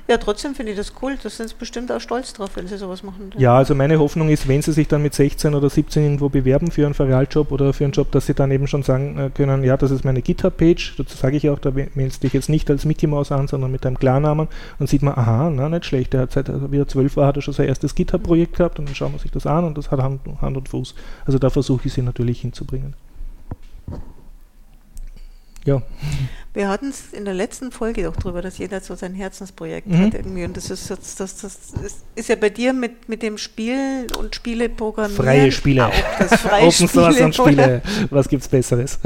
Ja, trotzdem finde ich das cool. Da sind sie bestimmt auch stolz drauf, wenn sie sowas machen. Ja, also meine Hoffnung ist, wenn sie sich dann mit 16 oder 17 irgendwo bewerben für einen Ferialjob oder für einen Job, dass sie dann eben schon sagen äh, können, ja, das ist meine GitHub-Page. Dazu sage ich auch, da wählst dich jetzt nicht als Mickey Mouse an, sondern mit deinem Klarnamen. Dann sieht man, aha, na, nicht schlecht. Der hat seit also wie er 12 war, hat er schon sein erstes GitHub-Projekt gehabt und dann schauen wir sich das an und das hat Hand, Hand und Fuß. Also da versuche ich sie natürlich hinzubringen. Ja. Wir hatten es in der letzten Folge doch drüber, dass jeder so sein Herzensprojekt mhm. hat irgendwie. Und das ist, das, das, das ist, ja bei dir mit, mit dem Spiel und Spiele programmieren. Freie Spiele. das freie Open Source und Spiele. Was gibt's Besseres?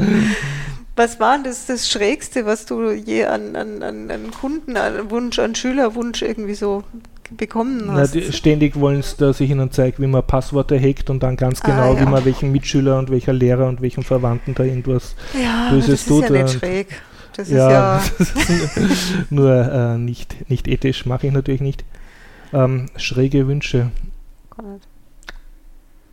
Was war denn das, das Schrägste, was du je an, an, an Kundenwunsch, an Schülerwunsch irgendwie so bekommen hast. Na, ständig wollen sie, dass ich ihnen zeige, wie man Passworte hackt und dann ganz ah, genau, ah, ja. wie man welchen Mitschüler und welcher Lehrer und welchen Verwandten da irgendwas ja, Böses tut. Das ist ja nicht schräg. Das ja, ist ja nur äh, nicht, nicht ethisch, mache ich natürlich nicht. Ähm, schräge Wünsche. Gott.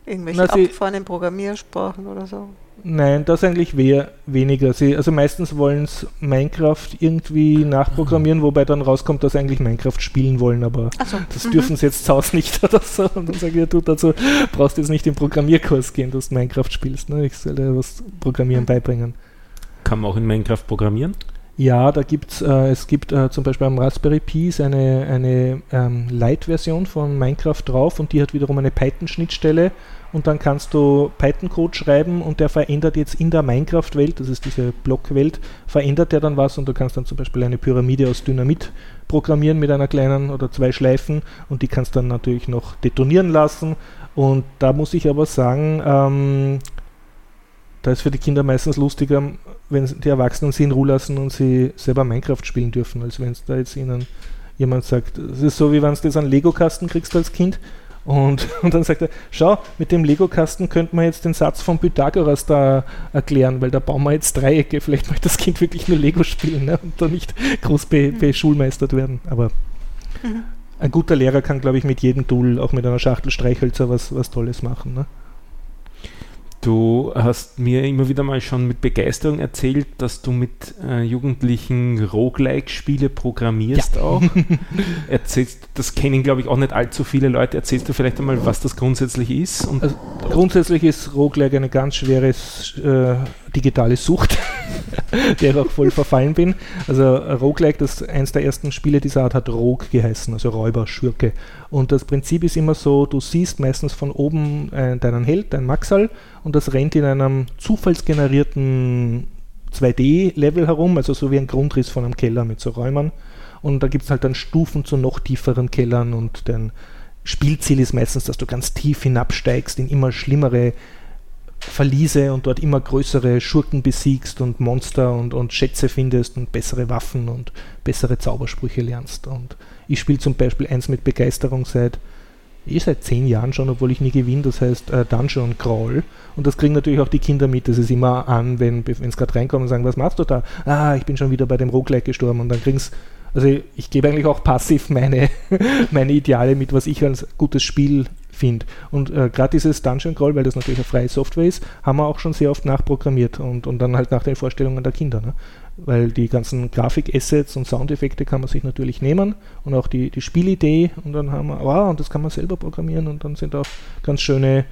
Irgendwelche Na, abgefahrenen Programmiersprachen oder so. Nein, das eigentlich wär weniger. Sie, also meistens wollen es Minecraft irgendwie nachprogrammieren, mhm. wobei dann rauskommt, dass sie eigentlich Minecraft spielen wollen, aber so. das mhm. dürfen sie jetzt zu Hause nicht oder so. Und dann sage ich, ja, du dazu brauchst jetzt nicht in Programmierkurs gehen, dass du Minecraft spielst. Ne? Ich soll dir was Programmieren mhm. beibringen. Kann man auch in Minecraft programmieren? Ja, da gibt's, äh, es gibt äh, zum Beispiel am Raspberry Pi eine, eine ähm, Lite-Version von Minecraft drauf und die hat wiederum eine Python-Schnittstelle und dann kannst du Python-Code schreiben und der verändert jetzt in der Minecraft-Welt, das ist diese Blockwelt, verändert der dann was und du kannst dann zum Beispiel eine Pyramide aus Dynamit programmieren mit einer kleinen oder zwei Schleifen und die kannst dann natürlich noch detonieren lassen und da muss ich aber sagen, ähm, da ist für die Kinder meistens lustiger, wenn die Erwachsenen sie in Ruhe lassen und sie selber Minecraft spielen dürfen, als wenn es da jetzt ihnen jemand sagt, es ist so, wie wenn du das an Lego-Kasten kriegst als Kind und, und dann sagt er, schau, mit dem Lego-Kasten könnte man jetzt den Satz von Pythagoras da erklären, weil da bauen wir jetzt Dreiecke. Vielleicht möchte das Kind wirklich nur Lego spielen ne? und da nicht groß be mhm. beschulmeistert werden. Aber mhm. ein guter Lehrer kann, glaube ich, mit jedem Tool, auch mit einer Schachtel Streichhölzer, was, was Tolles machen. Ne? Du hast mir immer wieder mal schon mit Begeisterung erzählt, dass du mit äh, Jugendlichen Roguelike-Spiele programmierst ja. auch. Erzählst, das kennen, glaube ich, auch nicht allzu viele Leute. Erzählst du vielleicht einmal, was das grundsätzlich ist? Also, grundsätzlich ist Roguelike eine ganz schwere äh, digitale Sucht. der ich auch voll verfallen bin. Also Roguelike, das eins der ersten Spiele dieser Art hat Rogue geheißen, also Räuber, Schurke. Und das Prinzip ist immer so, du siehst meistens von oben äh, deinen Held, dein Maxal, und das rennt in einem zufallsgenerierten 2D-Level herum, also so wie ein Grundriss von einem Keller mit so Räumern. Und da gibt es halt dann Stufen zu noch tieferen Kellern und dein Spielziel ist meistens, dass du ganz tief hinabsteigst in immer schlimmere Verliese und dort immer größere Schurken besiegst und Monster und, und Schätze findest und bessere Waffen und bessere Zaubersprüche lernst. Und ich spiele zum Beispiel eins mit Begeisterung seit eh seit zehn Jahren schon, obwohl ich nie gewinne, das heißt äh, Dungeon Crawl. Und das kriegen natürlich auch die Kinder mit. Das ist immer an, wenn es gerade reinkommen und sagen, was machst du da? Ah, ich bin schon wieder bei dem Roguelike gestorben. Und dann kriegen es, also ich gebe eigentlich auch passiv meine, meine Ideale mit, was ich als gutes Spiel finde. Und äh, gerade dieses Dungeon Crawl, weil das natürlich eine freie Software ist, haben wir auch schon sehr oft nachprogrammiert und, und dann halt nach den Vorstellungen der Kinder. Ne? Weil die ganzen Grafik-Assets und Soundeffekte kann man sich natürlich nehmen und auch die, die Spielidee und dann haben wir, wow, und das kann man selber programmieren und dann sind auch ganz schöne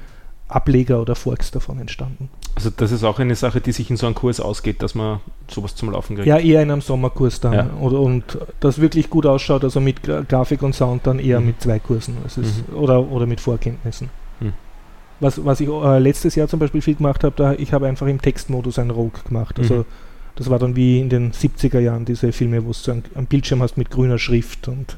Ableger oder Forks davon entstanden. Also das ist auch eine Sache, die sich in so einem Kurs ausgeht, dass man sowas zum Laufen kriegt. Ja, eher in einem Sommerkurs dann. Ja. Oder, und das wirklich gut ausschaut, also mit Grafik und Sound dann eher mhm. mit zwei Kursen ist, mhm. oder, oder mit Vorkenntnissen. Mhm. Was, was ich äh, letztes Jahr zum Beispiel viel gemacht habe, da ich habe einfach im Textmodus ein Rogue gemacht. Also mhm. das war dann wie in den 70er Jahren diese Filme, wo du so einen Bildschirm hast mit grüner Schrift und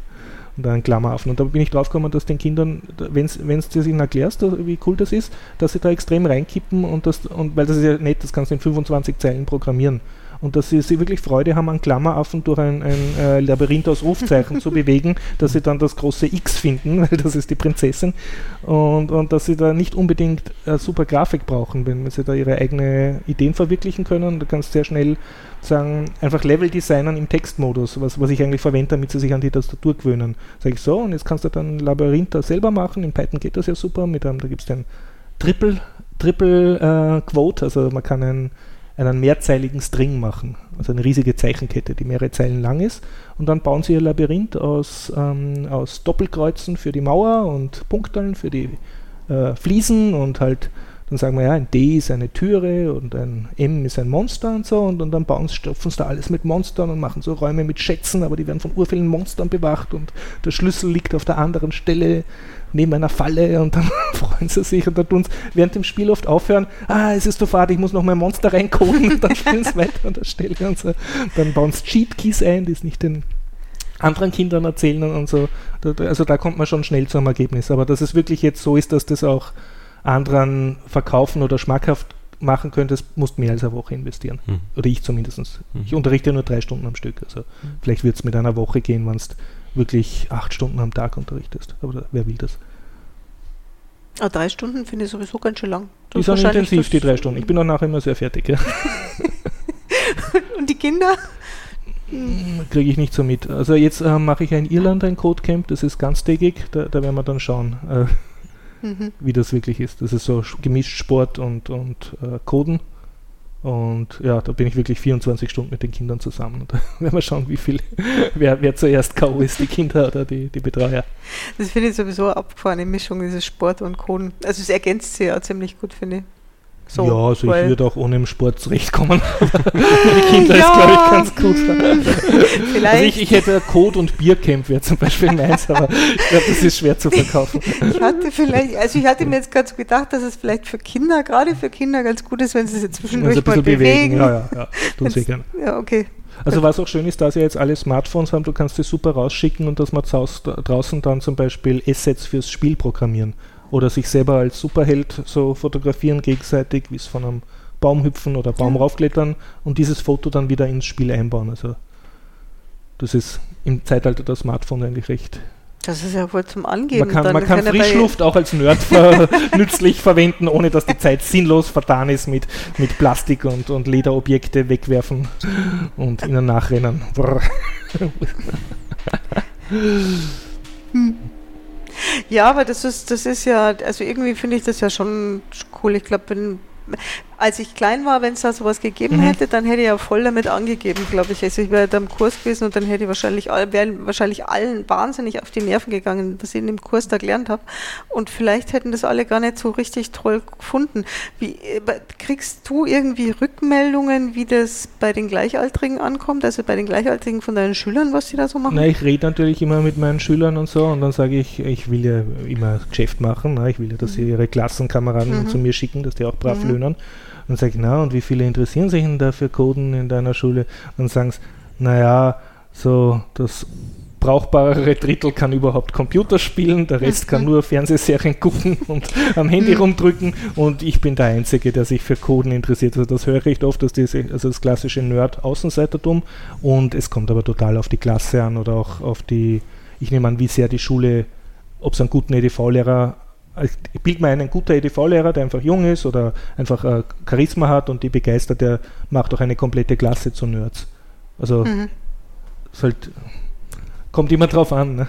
und dann Klammerhafen. Und da bin ich drauf gekommen, dass den Kindern, wenn du ihnen erklärst, wie cool das ist, dass sie da extrem reinkippen und das, und weil das ist ja nett, das kannst du in 25 Zeilen programmieren und dass sie, sie wirklich Freude haben, an Klammeraffen durch ein, ein äh, Labyrinth aus Rufzeichen zu bewegen, dass sie dann das große X finden, weil das ist die Prinzessin und, und dass sie da nicht unbedingt äh, super Grafik brauchen, wenn sie da ihre eigenen Ideen verwirklichen können. Du kannst sehr schnell sagen, einfach Level designen im Textmodus, was, was ich eigentlich verwende, damit sie sich an die Tastatur gewöhnen. Sage ich so, und jetzt kannst du dann Labyrinth da selber machen. In Python geht das ja super, mit einem, da gibt es den Triple, Triple äh, Quote, also man kann ein einen mehrzeiligen String machen, also eine riesige Zeichenkette, die mehrere Zeilen lang ist. Und dann bauen sie ihr Labyrinth aus, ähm, aus Doppelkreuzen für die Mauer und Punkteln für die äh, Fliesen und halt, dann sagen wir ja, ein D ist eine Türe und ein M ist ein Monster und so und, und dann bauen, stopfen sie da alles mit Monstern und machen so Räume mit Schätzen, aber die werden von urvielen Monstern bewacht und der Schlüssel liegt auf der anderen Stelle neben einer Falle und dann freuen sie sich und dann tun sie während dem Spiel oft aufhören, ah, es ist so fad, ich muss noch mein Monster reinkoden und dann spielen sie weiter an der Stelle und so. Dann bauen sie Cheat Keys ein, die es nicht den anderen Kindern erzählen und so. Also da kommt man schon schnell zu einem Ergebnis. Aber dass es wirklich jetzt so ist, dass das auch anderen verkaufen oder schmackhaft machen könntest, musst mehr als eine Woche investieren. Hm. Oder ich zumindest. Hm. Ich unterrichte nur drei Stunden am Stück. Also hm. vielleicht wird es mit einer Woche gehen, wenn es wirklich acht Stunden am Tag unterrichtest. Aber wer will das? Ah, drei Stunden finde ich sowieso ganz schön lang. Das die sind intensiv, die drei Stunden. Ich bin auch nachher immer sehr fertig. Ja. Und die Kinder? Hm, Kriege ich nicht so mit. Also jetzt äh, mache ich ja in Irland ein Codecamp, das ist ganztägig, da, da werden wir dann schauen, äh, mhm. wie das wirklich ist. Das ist so gemischt Sport und, und äh, Coden. Und ja, da bin ich wirklich 24 Stunden mit den Kindern zusammen. Und da werden wir schauen, wie viel, wer, wer zuerst K.O. ist, die Kinder oder die, die Betreuer. Das finde ich sowieso eine abgefahrene Mischung, dieses Sport und Coden. Also es ergänzt sich ja ziemlich gut, finde ich. So, ja, also ich würde auch ohne im Sport zurechtkommen. die Kinder ja, ist, glaube ich, ganz gut. Vielleicht. Also ich, ich hätte Code und Biercamp wäre zum Beispiel meins, aber ich glaube, das ist schwer zu verkaufen. Ich hatte vielleicht, also ich hatte mir jetzt gerade so gedacht, dass es vielleicht für Kinder, gerade für Kinder ganz gut ist, wenn sie sich zwischendurch mal bewegen. bewegen. Ja, ja, ja, tun sie gerne. Ja, okay. Also was auch schön ist, dass sie jetzt alle Smartphones haben, du kannst sie super rausschicken und dass man draußen dann zum Beispiel Assets fürs Spiel programmieren oder sich selber als Superheld so fotografieren gegenseitig, wie es von einem Baum hüpfen oder Baum ja. raufklettern und dieses Foto dann wieder ins Spiel einbauen. Also das ist im Zeitalter der Smartphone eigentlich recht. Das ist ja wohl zum Angeben. Man kann, man kann Frischluft auch als Nerd ver nützlich verwenden, ohne dass die Zeit sinnlos vertan ist mit, mit Plastik und, und Lederobjekte wegwerfen und ihnen nachrennen. hm. Ja, aber das ist, das ist ja, also irgendwie finde ich das ja schon cool. Ich glaube, als ich klein war, wenn es da sowas gegeben mhm. hätte, dann hätte ich ja voll damit angegeben, glaube ich. Also ich wäre da im Kurs gewesen und dann hätte ich wahrscheinlich, wären wahrscheinlich allen wahnsinnig auf die Nerven gegangen, was ich in dem Kurs da gelernt habe. Und vielleicht hätten das alle gar nicht so richtig toll gefunden. Wie, äh, kriegst du irgendwie Rückmeldungen, wie das bei den Gleichaltrigen ankommt, also bei den Gleichaltrigen von deinen Schülern, was die da so machen? Na, ich rede natürlich immer mit meinen Schülern und so und dann sage ich, ich will ja immer Geschäft machen, na, ich will ja, dass sie ihre Klassenkameraden mhm. zu mir schicken, dass die auch brav mhm. löhnen. Und sage ich, na, und wie viele interessieren sich denn da für Coden in deiner Schule? Und sagen sie, naja, so das brauchbarere Drittel kann überhaupt Computer spielen, der Rest kann nur Fernsehserien gucken und am Handy mhm. rumdrücken und ich bin der Einzige, der sich für Coden interessiert. Also das höre ich recht oft, dass diese, also das klassische Nerd-Außenseitertum und es kommt aber total auf die Klasse an oder auch auf die, ich nehme an, wie sehr die Schule, ob es einen guten EDV-Lehrer ich bilde mir einen guter EDV-Lehrer, der einfach jung ist oder einfach äh, Charisma hat und die begeistert, der macht auch eine komplette Klasse zu Nerds. Also mhm. es halt kommt immer drauf an. Ne?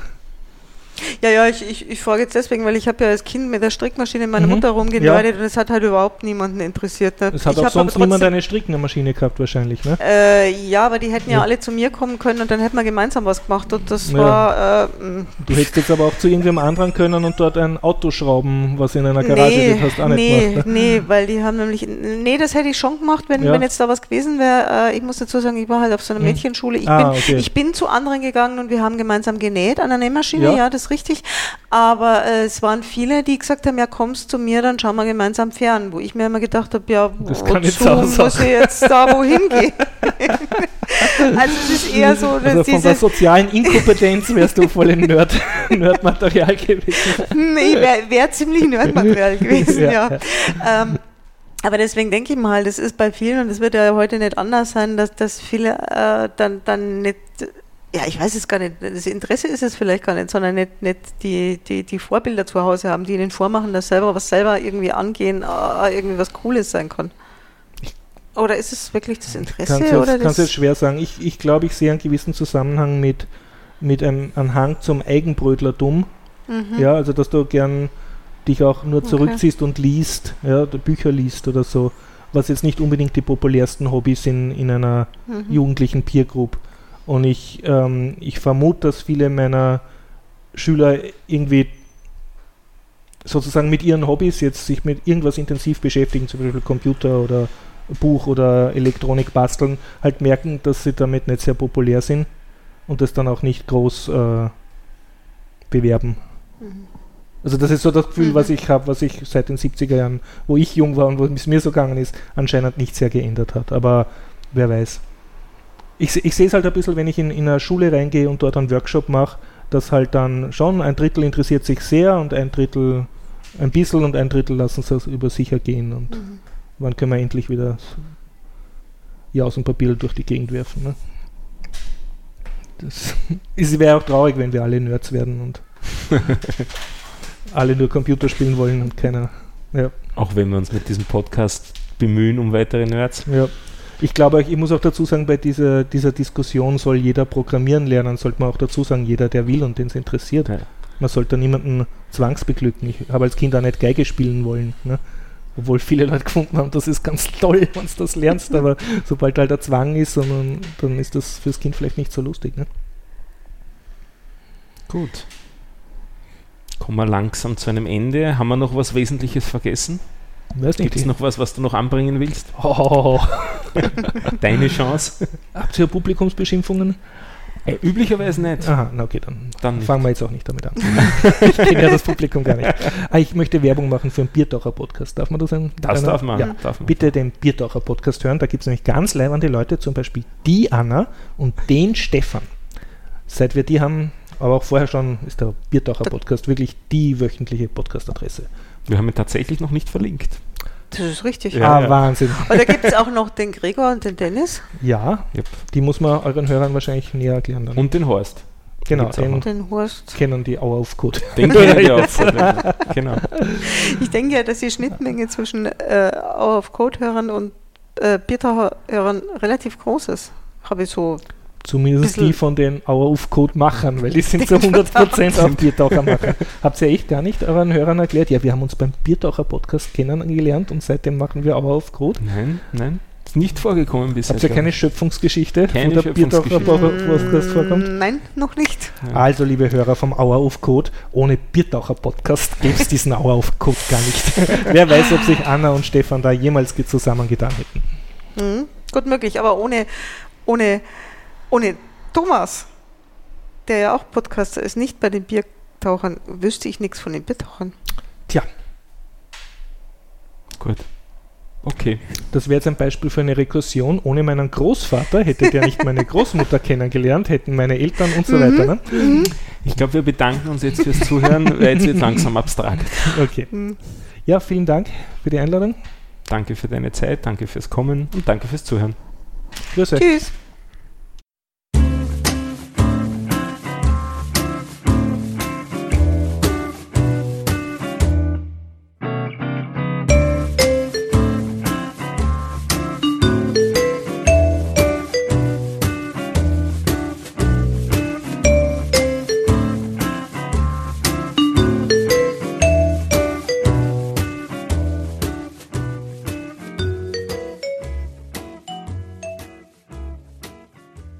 Ja, ja, ich, ich, ich frage jetzt deswegen, weil ich habe ja als Kind mit der Strickmaschine meiner mhm. Mutter rumgenördet ja. und es hat halt überhaupt niemanden interessiert. Ne? Es hat ich auch sonst niemand eine Strickmaschine gehabt wahrscheinlich, ne? Äh, ja, aber die hätten ja. ja. alle zu mir kommen können und dann hätten wir gemeinsam was gemacht und das ja. war... Äh, du hättest jetzt aber auch zu irgendwem anderen können und dort ein Auto schrauben, was in einer Garage nee, steht, hast auch nicht nee, gemacht. Ne? Nee, weil die haben nämlich... Nee, das hätte ich schon gemacht, wenn, wenn jetzt da was gewesen wäre. Äh, ich muss dazu sagen, ich war halt auf so einer mhm. Mädchenschule. Ich, ah, bin, okay. ich bin zu anderen gegangen und wir haben gemeinsam genäht an der Nähmaschine, ja, das richtig. Aber äh, es waren viele, die gesagt haben, ja kommst zu mir, dann schauen wir gemeinsam fern. Wo ich mir immer gedacht habe, ja, das wozu muss ich jetzt da wohin gehen? also es ist eher so, dass also von der sozialen Inkompetenz wärst du voll in Nerd, Nerdmaterial gewesen. Nee, wäre wär ziemlich Nerdmaterial gewesen, ja. ja. Ähm, aber deswegen denke ich mal, das ist bei vielen, und das wird ja heute nicht anders sein, dass, dass viele äh, dann, dann nicht ja, ich weiß es gar nicht. Das Interesse ist es vielleicht gar nicht, sondern nicht, nicht die, die, die Vorbilder zu Hause haben, die ihnen vormachen, dass selber was selber irgendwie angehen, äh, irgendwie was Cooles sein kann. Oder ist es wirklich das Interesse? Kannst oder jetzt, kannst jetzt schwer sagen. Ich, ich glaube, ich sehe einen gewissen Zusammenhang mit, mit einem, einem Hang zum Eigenbrötlertum. Mhm. Ja, also dass du gern dich auch nur zurückziehst okay. und liest, ja, Bücher liest oder so, was jetzt nicht unbedingt die populärsten Hobbys in, in einer mhm. jugendlichen Peer Group und ich, ähm, ich vermute, dass viele meiner Schüler irgendwie sozusagen mit ihren Hobbys jetzt sich mit irgendwas intensiv beschäftigen, zum Beispiel Computer oder Buch oder Elektronik basteln, halt merken, dass sie damit nicht sehr populär sind und das dann auch nicht groß äh, bewerben. Mhm. Also das ist so das Gefühl, mhm. was ich habe, was sich seit den 70er Jahren, wo ich jung war und wo es mir so gegangen ist, anscheinend nicht sehr geändert hat. Aber wer weiß ich, ich sehe es halt ein bisschen, wenn ich in, in eine Schule reingehe und dort einen Workshop mache, dass halt dann schon ein Drittel interessiert sich sehr und ein Drittel ein bisschen und ein Drittel lassen es über sich ergehen und mhm. wann können wir endlich wieder Jaus und Papier durch die Gegend werfen. Ne? Das wäre auch traurig, wenn wir alle Nerds werden und alle nur Computer spielen wollen und keiner. Ja. Auch wenn wir uns mit diesem Podcast bemühen um weitere Nerds. Ja. Ich glaube, ich muss auch dazu sagen, bei dieser, dieser Diskussion soll jeder programmieren lernen, sollte man auch dazu sagen, jeder, der will und den es interessiert. Ja. Man sollte niemanden zwangsbeglücken. Ich habe als Kind auch nicht Geige spielen wollen. Ne? Obwohl viele Leute gefunden haben, das ist ganz toll, wenn du das lernst, aber sobald halt der Zwang ist, dann, dann ist das fürs Kind vielleicht nicht so lustig. Ne? Gut. Kommen wir langsam zu einem Ende. Haben wir noch was Wesentliches vergessen? Gibt es noch was, was du noch anbringen willst? Oh. Deine Chance. Habt ihr Publikumsbeschimpfungen? Äh, üblicherweise nicht. Aha, na okay, dann, dann fangen wir jetzt auch nicht damit an. ich kenne ja das Publikum gar nicht. Ah, ich möchte Werbung machen für einen Biertaucher Podcast. Darf man das sagen? Das darf man. Ja. darf man. Bitte den Biertaucher Podcast hören. Da gibt es nämlich ganz leibende Leute, zum Beispiel die Anna und den Stefan. Seit wir die haben, aber auch vorher schon, ist der Biertaucher Podcast wirklich die wöchentliche Podcast-Adresse. Wir haben ihn tatsächlich noch nicht verlinkt. Das ist richtig. Ja, ah, ja. Wahnsinn. Und da gibt es auch noch den Gregor und den Dennis. Ja, yep. die muss man euren Hörern wahrscheinlich näher erklären. Dann. Und den Horst. Genau, den, den Horst. kennen die auch auf Code. Den kennen die auch. genau. Ich denke ja, dass die Schnittmenge zwischen äh, auf Code-Hörern und äh, Biertaucher-Hörern relativ groß ist. Habe ich so Zumindest die von den Our of Code Machern, weil die sind zu 100% auf Biertaucher machen. Habt ihr echt gar nicht euren Hörern erklärt? Ja, wir haben uns beim Biertaucher Podcast kennengelernt und seitdem machen wir Our of Code. Nein, nein. Ist nicht vorgekommen bisher. Habt ihr keine Schöpfungsgeschichte, keine wo der Biertaucher Podcast vorkommt? Nein, noch nicht. Also, liebe Hörer vom Hour of Code, ohne Biertaucher Podcast gäbe es diesen Hour of Code gar nicht. Wer weiß, ob sich Anna und Stefan da jemals zusammengetan hätten. Mhm, gut möglich, aber ohne, ohne ohne Thomas, der ja auch Podcaster ist, nicht bei den Biertauchern, wüsste ich nichts von den Biertauchern. Tja. Gut. Okay. Das wäre jetzt ein Beispiel für eine Rekursion. Ohne meinen Großvater hätte der nicht meine Großmutter kennengelernt, hätten meine Eltern und so mhm. weiter. Ne? Mhm. Ich glaube, wir bedanken uns jetzt fürs Zuhören, weil jetzt wird langsam abstrakt. Okay. Mhm. Ja, vielen Dank für die Einladung. Danke für deine Zeit, danke fürs Kommen und danke fürs Zuhören. Grüße. Tschüss.